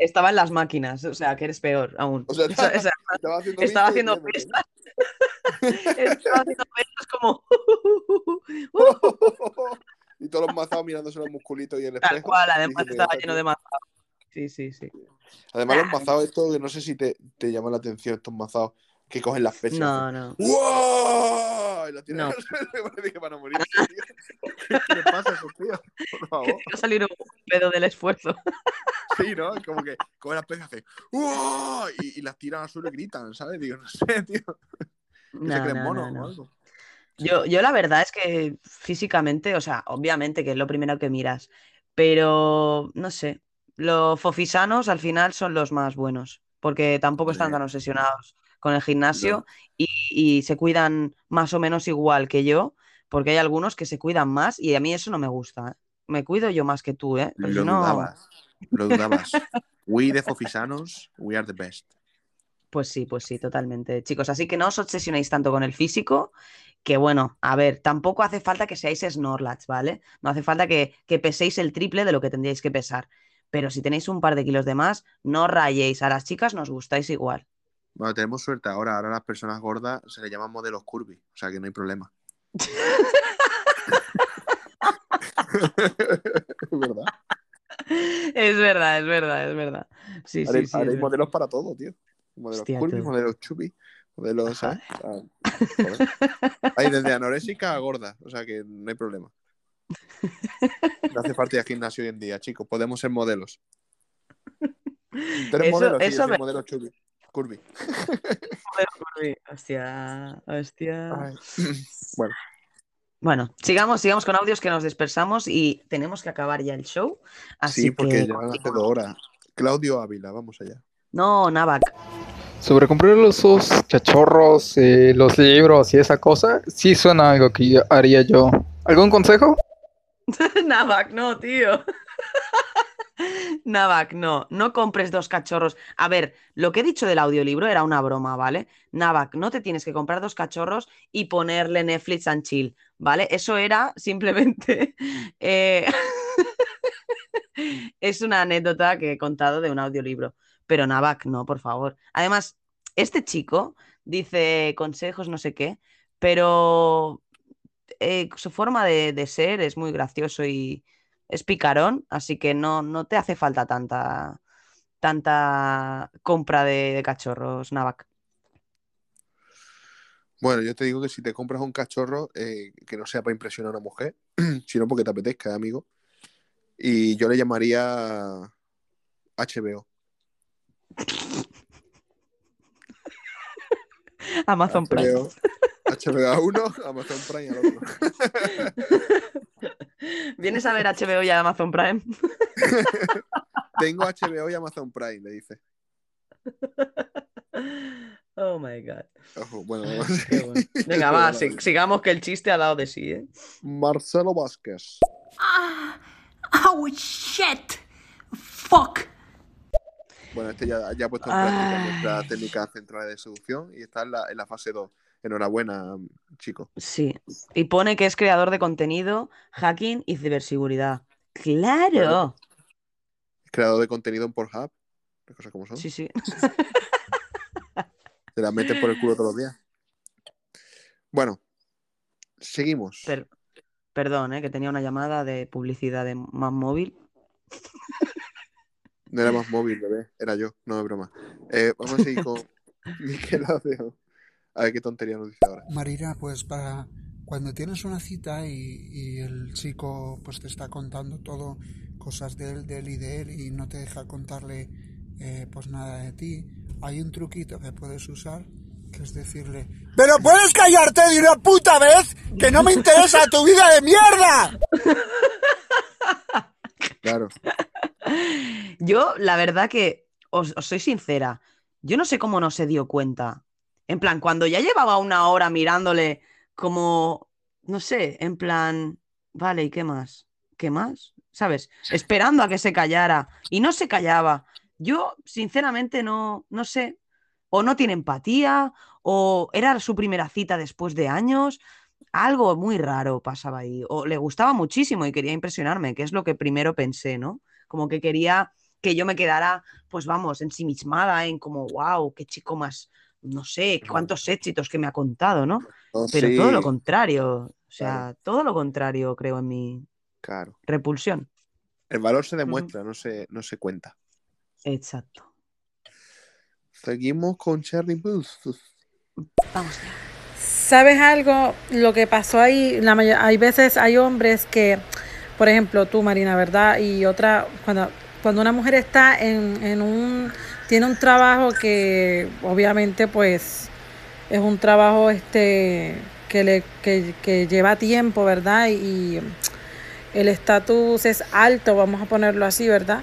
No se ríe". Estaba en las máquinas, o sea, que eres peor aún. O sea, O sea, o sea, estaba haciendo estaba haciendo pesas. estaba haciendo pesas como. Y todos los mazados mirándose los musculitos y el Tal espejo. cual, además estaba "Ya lleno de mazados. Sí, sí, sí. tío". Además, los mazados, estos, que no sé si te, te llaman la atención, estos mazados que cogen las y No, no. ¡Wow! Y la tiran No. al suelo y parece que van a morirse, tío. ¿Qué, le pasa a esos tíos? Por Que favor. a salir un pedo del esfuerzo. Sí, ¿no? Como que cogen las pesas y hacen ¡Wow! Y, y las tiran al suelo y gritan, ¿sabes? Digo, no sé, tío. Que se No, creen no, monos no, o no. algo. Yo, yo la verdad es que físicamente, o sea, obviamente que es lo primero que miras, pero no sé, los fofisanos al final son los más buenos, porque tampoco están tan obsesionados con el gimnasio y, y se cuidan más o menos igual que yo, porque hay algunos que se cuidan más y a mí eso no me gusta, ¿eh? Me cuido yo más que tú, ¿eh? Pero si Lo no, dudabas. Lo dudabas. We the Fofisanos, we are the best. pues sí, pues sí, totalmente, chicos. Así que no os obsesionéis tanto con el físico, que bueno, a ver, tampoco hace falta que seáis Snorlax, ¿vale? No hace falta que, que peséis el triple de lo que tendríais que pesar. Pero si tenéis un par de kilos de más, no rayéis. A las chicas nos gustáis igual. Bueno, tenemos suerte ahora. Ahora a las personas gordas se les llaman modelos curvy. O sea que no hay problema. es verdad. Es verdad, es verdad, es verdad. Sí, Ahora, sí, sí. ahora es hay verdad. modelos para todo, tío. Modelos Hostia, curvy, modelos chubby, modelos, ¿sabes? Joder. Hay desde anorésica a gorda. O sea que no hay problema. No hace falta ir al gimnasio hoy en día, chicos. Podemos ser modelos. ¿Tú eres Eso? Sí, yo eso soy me... modelo chubby. Curvy. Hostia, hostia. Ay. Bueno, Bueno, sigamos, sigamos con audios que nos dispersamos y tenemos que acabar ya el show. Así sí, porque que ya hace dos horas. Claudio Ávila, vamos allá. No, Navac. Sobre comprar los cachorros, eh, los libros y esa cosa, sí suena algo que haría yo. ¿Algún consejo? Navac, no, tío. Navac, no, no compres dos cachorros. A ver, lo que he dicho del audiolibro era una broma, ¿vale? Navac, no te tienes que comprar dos cachorros y ponerle Netflix and chill, ¿vale? Eso era simplemente... eh, es una anécdota que he contado de un audiolibro. Pero Navac, no, por favor. Además, este chico dice consejos, no sé qué, pero eh, su forma de, de ser es muy gracioso y es picarón, así que no, no te hace falta tanta, tanta compra de, de cachorros, Navac. Bueno, yo te digo que si te compras un cachorro, eh, que no sea para impresionar a una mujer, sino porque te apetezca, amigo. Y yo le llamaría HBO. Amazon Prime. HBO, HBO a uno, Amazon Prime al otro. ¿Vienes a ver HBO y Amazon Prime? Tengo HBO y Amazon Prime, le dice. Oh my god. Ojo, bueno, bueno. Venga, va, si- sigamos que el chiste ha dado de sí, ¿eh? Marcelo Vázquez. Ah, oh shit. Fuck. Bueno, este ya, ya ha puesto en práctica nuestra técnica central de seducción y está en la, en la fase 2. Enhorabuena, chico. Sí. Y pone que es creador de contenido, hacking y ciberseguridad. ¡Claro! Creador de contenido en Pornhub. Las cosas como son. Sí, sí. Te la metes por el culo todos los días. Bueno, seguimos. Per- perdón, ¿eh? que tenía una llamada de publicidad de más móvil. No era más móvil, bebé. Era yo, no es broma. Eh, vamos a seguir con Miquel Adeo. A ver qué tontería nos dice ahora. Marina, pues para cuando tienes una cita y, y el chico pues te está contando todo, cosas de él, de él y de él, y no te deja contarle eh, pues nada de ti, hay un truquito que puedes usar, que es decirle, Pero puedes callarte de una puta vez que no me interesa tu vida de mierda. Claro. Yo, la verdad que, os, os soy sincera, yo no sé cómo no se dio cuenta. En plan, cuando ya llevaba una hora mirándole como, no sé, en plan, vale, ¿y qué más? ¿Qué más? ¿Sabes? Esperando a que se callara. Y no se callaba. Yo, sinceramente, no, no sé. O no tiene empatía, o era su primera cita después de años. Algo muy raro pasaba ahí. O le gustaba muchísimo y quería impresionarme, que es lo que primero pensé, ¿no? Como que quería que yo me quedara, pues vamos, ensimismada en como, wow, qué chico más, no sé, cuántos éxitos que me ha contado, ¿no? No, Pero todo lo contrario, o sea, todo lo contrario creo en mi claro. repulsión. El valor se demuestra, no, se, no se cuenta. Exacto. Seguimos con Cherry Booth. Vamos ¿Sabes algo? Lo que pasó ahí, la hay veces hay hombres que, por ejemplo, tú, Marina, ¿verdad? Y otra, cuando, cuando una mujer está en, en un, tiene un trabajo que obviamente pues es un trabajo este que le que, que lleva tiempo, ¿verdad? Y el estatus es alto, vamos a ponerlo así, ¿verdad?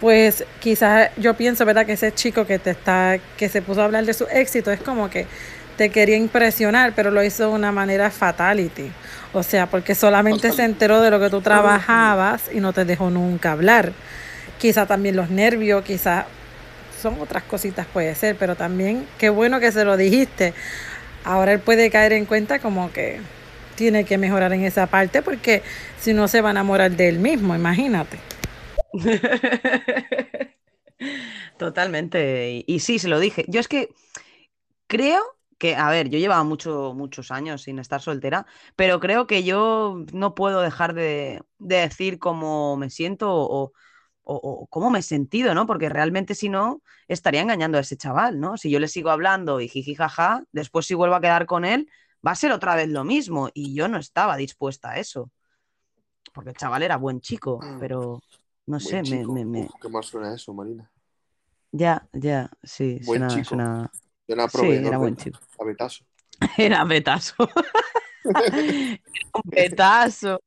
Pues quizás yo pienso, ¿verdad? Que ese chico que te está, que se puso a hablar de su éxito, es como que te quería impresionar, pero lo hizo de una manera fatality. O sea, porque solamente se enteró de lo que tú trabajabas y no te dejó nunca hablar. Quizá también los nervios, quizá son otras cositas puede ser, pero también qué bueno que se lo dijiste. Ahora él puede caer en cuenta como que tiene que mejorar en esa parte porque si no se va a enamorar de él mismo, imagínate. Totalmente. Y, sí, se lo dije. Yo es que creo que, a ver, yo llevaba mucho, muchos años sin estar soltera, pero creo que yo no puedo dejar de, de decir cómo me siento o, o- o cómo me he sentido, ¿no? Porque realmente si no, estaría engañando a ese chaval, ¿no? Si yo le sigo hablando y jiji jaja, después si vuelvo a quedar con él, va a ser otra vez lo mismo. Y yo no estaba dispuesta a eso. Porque el chaval era buen chico, pero no sé, Buen me, chico. me, me- Uf, qué mal suena eso, Marina. ya, ya, sí, Buen suena, chico. suena- Suena Sí, era buen chico. a betazo. Era betazo. Un betazo.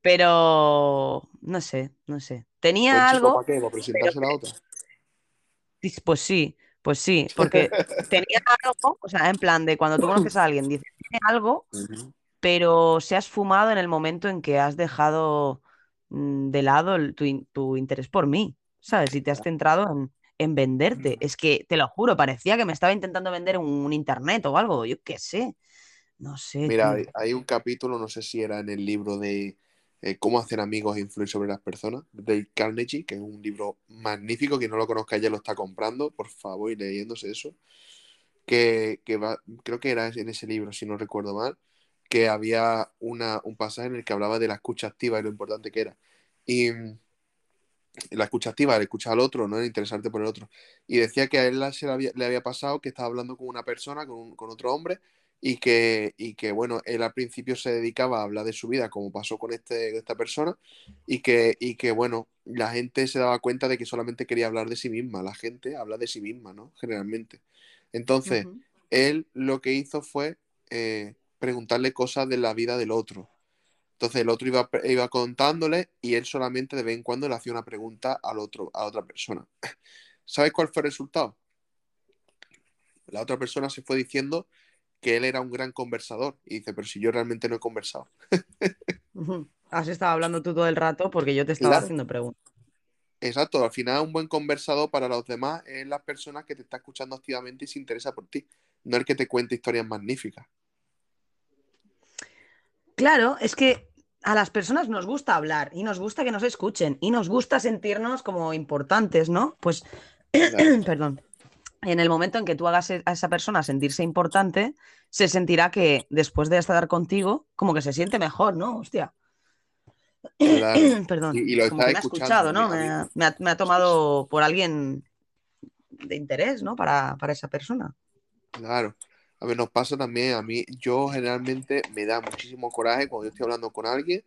Pero no sé, no sé. Tenía chico, algo, ¿para qué? ¿Para presentarse a la otra? pues sí, pues sí, porque tenía algo, o sea, en plan de cuando tú conoces a alguien, dices, tiene algo, pero se ha esfumado en el momento en que has dejado mm, de lado el- tu, tu interés por mí, ¿sabes? Y te has centrado en, en venderte. Es que, te lo juro, parecía que me estaba intentando vender un, un internet o algo, yo qué sé. No sé, Mira, hay un capítulo, no sé si era en el libro de eh, Cómo hacer amigos e influir sobre las personas, de Carnegie, que es un libro magnífico, quien no lo conozca ya lo está comprando, por favor, y leyéndose eso, que, que va, creo que era en ese libro, si no recuerdo mal, que había una, un pasaje en el que hablaba de la escucha activa y lo importante que era. Y mm, la escucha activa, escuchar al otro, ¿no? El interesarte por el otro. Y decía que a él se le había, le había pasado que estaba hablando con una persona, con, un- con otro hombre, y que, y que, bueno, él al principio se dedicaba a hablar de su vida, como pasó con este, esta persona, y que, y que, bueno, la gente se daba cuenta de que solamente quería hablar de sí misma. La gente habla de sí misma, ¿no? Generalmente. Entonces, él lo que hizo fue eh, preguntarle cosas de la vida del otro. Entonces el otro iba, iba contándole y él solamente de vez en cuando le hacía una pregunta al otro, a otra persona. ¿Sabes cuál fue el resultado? La otra persona se fue diciendo que él era un gran conversador y dice, pero si yo realmente no he conversado. Has estado hablando tú todo el rato porque yo te estaba Claro. haciendo preguntas. Exacto, al final un buen conversador para los demás es la persona que te está escuchando activamente y se interesa por ti, no el que te cuente historias magníficas. Claro, es que a las personas nos gusta hablar y nos gusta que nos escuchen y nos gusta sentirnos como importantes, ¿no? Pues, perdón, en el momento en que tú hagas e- a esa persona sentirse importante, se sentirá que después de estar contigo, como que se siente mejor, ¿no? Hostia. Perdón, Y, y lo como que me ha escuchado, ¿no? ha, ha- me ha tomado por alguien de interés, ¿no? Para, para esa persona. Claro. A ver, nos pasa también a mí. Yo generalmente me da muchísimo coraje cuando yo estoy hablando con alguien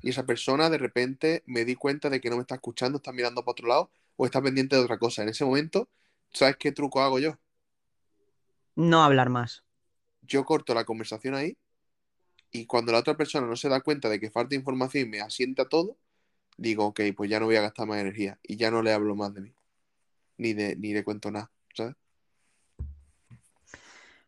y esa persona de repente me di cuenta de que no me está escuchando, está mirando para otro lado o está pendiente de otra cosa. En ese momento, ¿sabes qué truco hago yo? No hablar más. Yo corto la conversación ahí y cuando la otra persona no se da cuenta de que falta información y me asienta todo, digo, ok, pues ya no voy a gastar más energía y ya no le hablo más de mí. Ni de, ni le cuento nada, ¿sabes?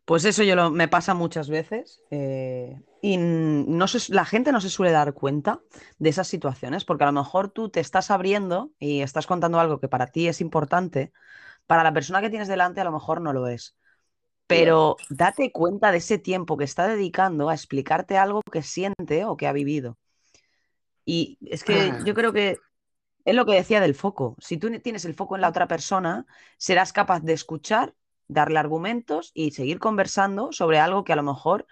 Pues eso yo lo, me pasa muchas veces eh, y no se- la gente no se suele dar cuenta de esas situaciones porque a lo mejor tú te estás abriendo y estás contando algo que para ti es importante, para la persona que tienes delante a lo mejor no lo es. Pero date cuenta de ese tiempo que está dedicando a explicarte algo que siente o que ha vivido. Y es que yo creo que es lo que decía del foco. Si tú tienes el foco en la otra persona, serás capaz de escuchar, darle argumentos y seguir conversando sobre algo que a lo mejor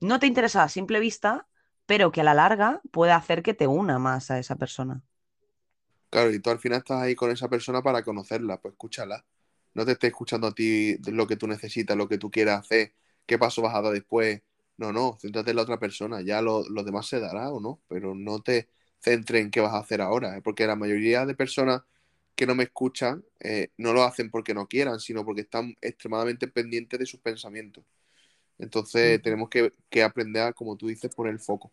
no te interesa a simple vista, pero que a la larga puede hacer que te una más a esa persona. Claro, y tú al final estás ahí con esa persona para conocerla, pues escúchala. No te estés escuchando a ti lo que tú necesitas, lo que tú quieras hacer, qué paso vas a dar después. No, no, céntrate en la otra persona, ya lo, lo demás se dará o no, pero no te centres en qué vas a hacer ahora, ¿eh? porque la mayoría de personas que no me escuchan eh, no lo hacen porque no quieran, sino porque están extremadamente pendientes de sus pensamientos. Entonces Ujú. tenemos que, que aprender a, como tú dices, poner el foco.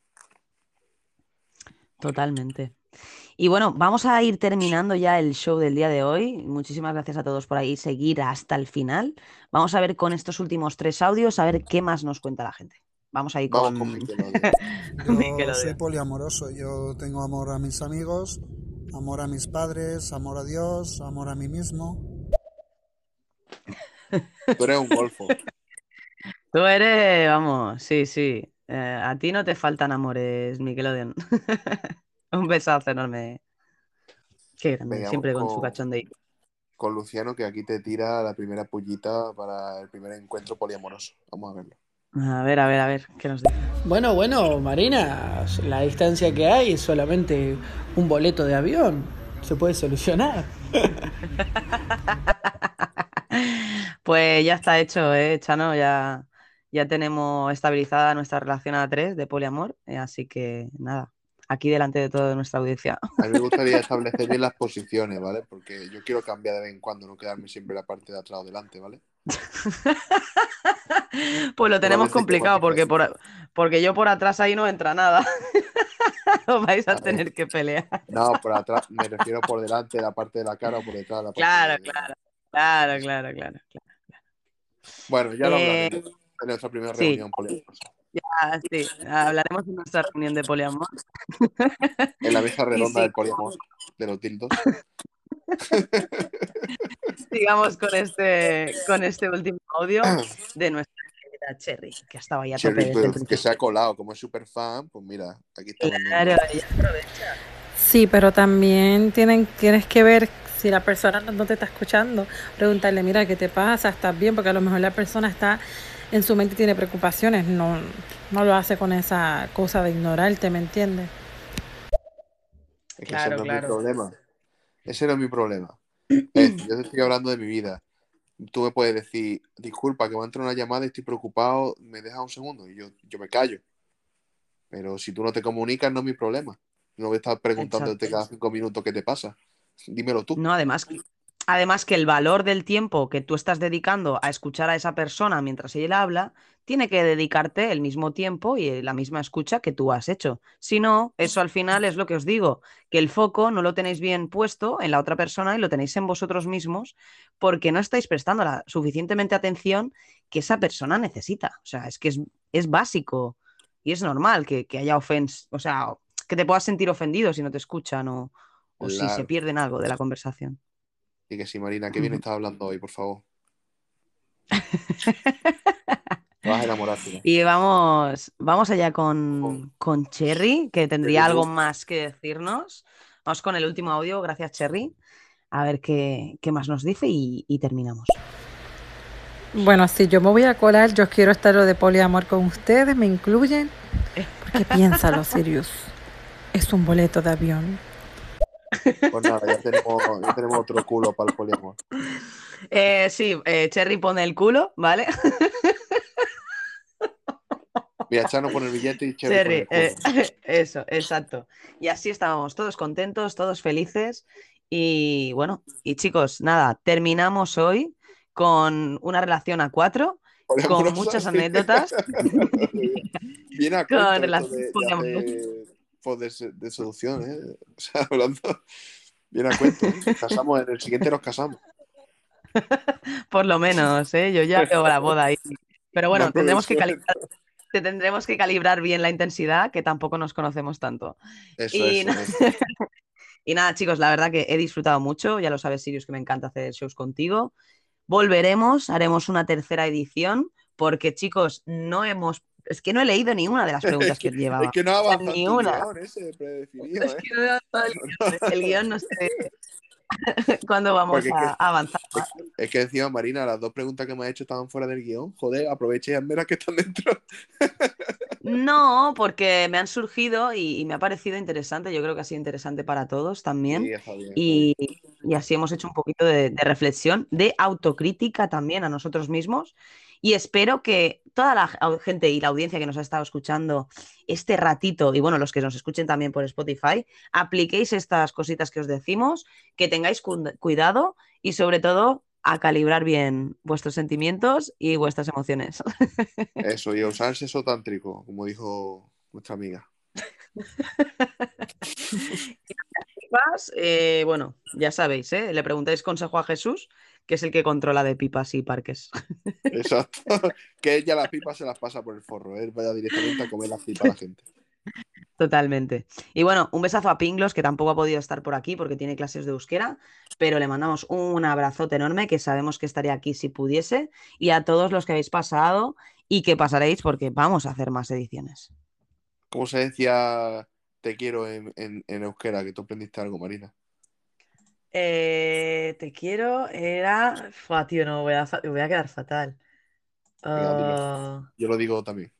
Totalmente. Y bueno, vamos a ir terminando ya el show del día de hoy. Muchísimas gracias a todos por ahí seguir hasta el final. Vamos a ver con estos últimos tres audios, a ver qué más nos cuenta la gente. Vamos a ir con... con Nickelodeon. Yo soy poliamoroso. Yo tengo amor a mis amigos, amor a mis padres, amor a Dios, amor a mí mismo. Tú eres un golfo. Tú eres, vamos, sí, sí. Eh, a ti no te faltan amores, Nickelodeon. Un besazo enorme. Qué grande, siempre con su con- cachondeo. con Luciano, que aquí te tira la primera pullita para el primer encuentro poliamoroso. Vamos a verlo. A ver, a ver, a ver, ¿qué nos dice? Bueno, bueno, Marina, la distancia que hay es solamente un boleto de avión. Se puede solucionar. Pues ya está hecho, ¿eh, Chano? Ya, ya tenemos estabilizada nuestra relación a tres de poliamor, eh, así que nada, aquí delante de toda nuestra audiencia. A mí me gustaría establecer bien las posiciones, ¿vale? Porque yo quiero cambiar de vez en cuando, no quedarme siempre la parte de atrás o delante, ¿vale? Pues lo tenemos complicado porque, por, porque yo por atrás ahí no entra nada. Os vais a tener que pelear. No, por atrás, me refiero por delante, la parte de la cara o por detrás, la parte Claro, de- claro, claro, claro, claro. claro. Bueno, ya lo Eh, hablaremos en nuestra primera sí. reunión poliamorosa. Ya, sí, hablaremos en nuestra reunión de poliamor. En la mesa redonda sí, del poliamor, de los dildos. sigamos con este, con este último audio de nuestra querida Cherry, que estaba ahí a tope Cherry desde el Booth, que se ha colado, como es súper fan, pues mira, aquí estamos. Claro, ella aprovecha. Sí, pero también tienen, tienes que ver si la persona no te está escuchando, preguntarle, mira, ¿qué te pasa? ¿Estás bien? Porque a lo mejor la persona está en su mente tiene preocupaciones, no, no lo hace con esa cosa de ignorarte, ¿me entiendes? Es que Claro, ese no es mi problema. Ese no es mi problema. Es, yo te estoy hablando de mi vida. Tú me puedes decir, disculpa, que me ha entrado una llamada y estoy preocupado, me dejas un segundo y yo, yo me callo. Pero si tú no te comunicas, no es mi problema. No voy a estar preguntándote Exacto. cada cinco minutos qué te pasa. Dímelo tú. No, además, además que el valor del tiempo que tú estás dedicando a escuchar a esa persona mientras ella habla, tiene que dedicarte el mismo tiempo y la misma escucha que tú has hecho. Si no, eso al final es lo que os digo, que el foco no lo tenéis bien puesto en la otra persona y lo tenéis en vosotros mismos porque no estáis prestando la suficientemente atención que esa persona necesita. O sea, es que es, es básico y es normal que, que haya ofens, o sea, que te puedas sentir ofendido si no te escuchan o, o si se pierden algo de la conversación. Y que sí, Marina, qué bien estás hablando hoy, por favor. Te vas a enamorar. Y vamos, vamos allá con, con Cherry, que tendría algo más que decirnos. Vamos con el último audio, gracias Cherry. A ver qué, qué más nos dice y, y terminamos. Bueno, si yo me voy a colar, yo quiero estar lo de poliamor con ustedes, ¿me incluyen? Porque piénsalo, Sirius. Es un boleto de avión. Pues nada, ya tenemos, ya tenemos otro culo para el poliamor. Eh, sí, eh, Cherry pone el culo, ¿vale? Voy a echarnos por el billete y Cherry Cherry, eh, eso, exacto. Y así estábamos, todos contentos, todos felices. Y bueno, y chicos, nada, terminamos hoy con una relación a cuatro, con muchas sí. anesdotas. Viene a Con relación de, de de, se- de seducción, ¿eh? O sea, hablando. Viene a cuento. ¿eh? Nos casamos, en el siguiente nos casamos. Por lo menos, ¿eh? Yo ya veo la boda ahí. Pero bueno, No tendremos que calibrar, te tendremos que calibrar bien la intensidad, que tampoco nos conocemos tanto. Eso, Y, eso, na- eso. y nada, chicos, la verdad que he disfrutado mucho. Ya lo sabes, Sirius, que me encanta hacer shows contigo. Volveremos, haremos una tercera edición, porque, chicos, no hemos. Es que no he leído ni una de las preguntas Es que, que llevaba. es que no ha avanzado Ni una. guion ese predefinido, Es ¿eh? que no el guion. El guion no sé cuándo vamos es a que- avanzar. Es que decía Marina, las dos preguntas que me has hecho estaban fuera del guion. Joder, aprovecha y hazme las que están dentro. No, porque me han surgido y, y me ha parecido interesante. Yo creo que ha sido interesante para todos también. Sí, está bien, está Y, y así hemos hecho un poquito de, de reflexión, de autocrítica también a nosotros mismos. Y espero que toda la gente y la audiencia que nos ha estado escuchando este ratito, y bueno, los que nos escuchen también por Spotify, apliquéis estas cositas que os decimos, que tengáis cu- cuidado y sobre todo a calibrar bien vuestros sentimientos y vuestras emociones. Eso, y a usar sexo tántrico, como dijo nuestra amiga. pipas, eh, bueno, ya sabéis, ¿eh? Le preguntáis consejo a Jesús, que es el que controla de pipas y parques. Exacto. que ella las pipas se las pasa por el forro. Él vaya directamente a comer las pipas a la gente. Totalmente. Y bueno, un besazo a Pinglos, que tampoco ha podido estar por aquí porque tiene clases de euskera, pero le mandamos un abrazote enorme, que sabemos que estaría aquí si pudiese, y a todos los que habéis pasado y que pasaréis porque vamos a hacer más ediciones. ¿Cómo se decía te quiero en, en, en euskera? Que tú aprendiste algo, Marina. Eh, te quiero, era... Fua, tío, no, voy a, voy a quedar fatal. Venga. Ah, Yo lo digo también.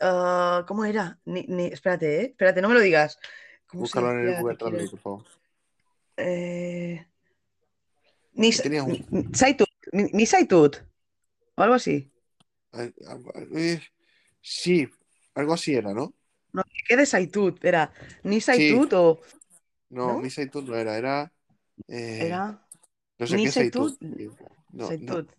ah, ¿cómo era? Ni, ni- espérate, ¿eh? Espérate, no me lo digas. ¿Cómo se Búscalo en el Google? Translate, por favor. Eh, ni, un- Saitut, ni, ni Saitut, o algo así. Ay, eh, Sí, algo así era, ¿no? No, ¿qué de Saitut? Era ni Saitut o No, ¿No? mi Saitut no era, era. eh, era no sé ni qué Saitut. Saitut. No, no, Saitut.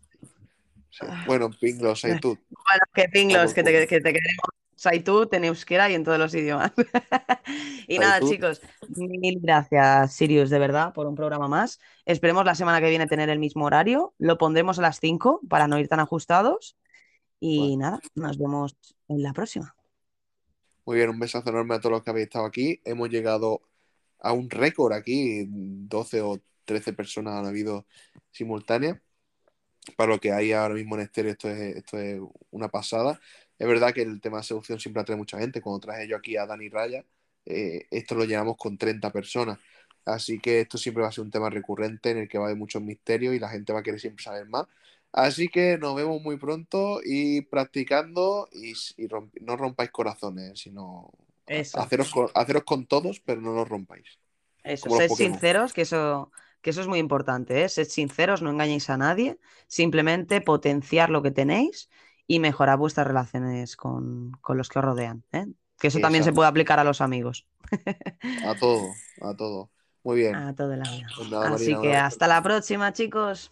sí. Bueno, Saitut. Bueno, que pinglos, que te, que te queremos. Saitut en euskera y en todos los idiomas. y nada, chicos, mil gracias, Sirius, de verdad, por un programa más. Esperemos la semana que viene tener el mismo horario. Lo pondremos a las 5 para no ir tan ajustados. Y nada, nos vemos en la próxima. Muy bien, un besazo enorme a todos los que habéis estado aquí. Hemos llegado a un récord aquí, 12 o 13 personas han habido simultáneas. Para lo que hay ahora mismo en estéreo, esto es, esto es una pasada. Es verdad que el tema de seducción siempre atrae mucha gente. Cuando traje yo aquí a Dani Raya, eh, esto lo llenamos con 30 personas. Así que esto siempre va a ser un tema recurrente en el que va a haber muchos misterios y la gente va a querer siempre saber más. Así que nos vemos muy pronto y practicando y, y romp- no rompáis corazones, sino haceros con, haceros con todos, pero no los rompáis. Eso, sed sinceros, que eso, que eso es muy importante, ¿eh? Sed sinceros, no engañéis a nadie, simplemente potenciar lo que tenéis y mejorar vuestras relaciones con, con los que os rodean, ¿eh? Que eso también se puede aplicar a los amigos, A todo, a todo. Muy bien. a la vida. Pues nada, Así que hasta la próxima, chicos.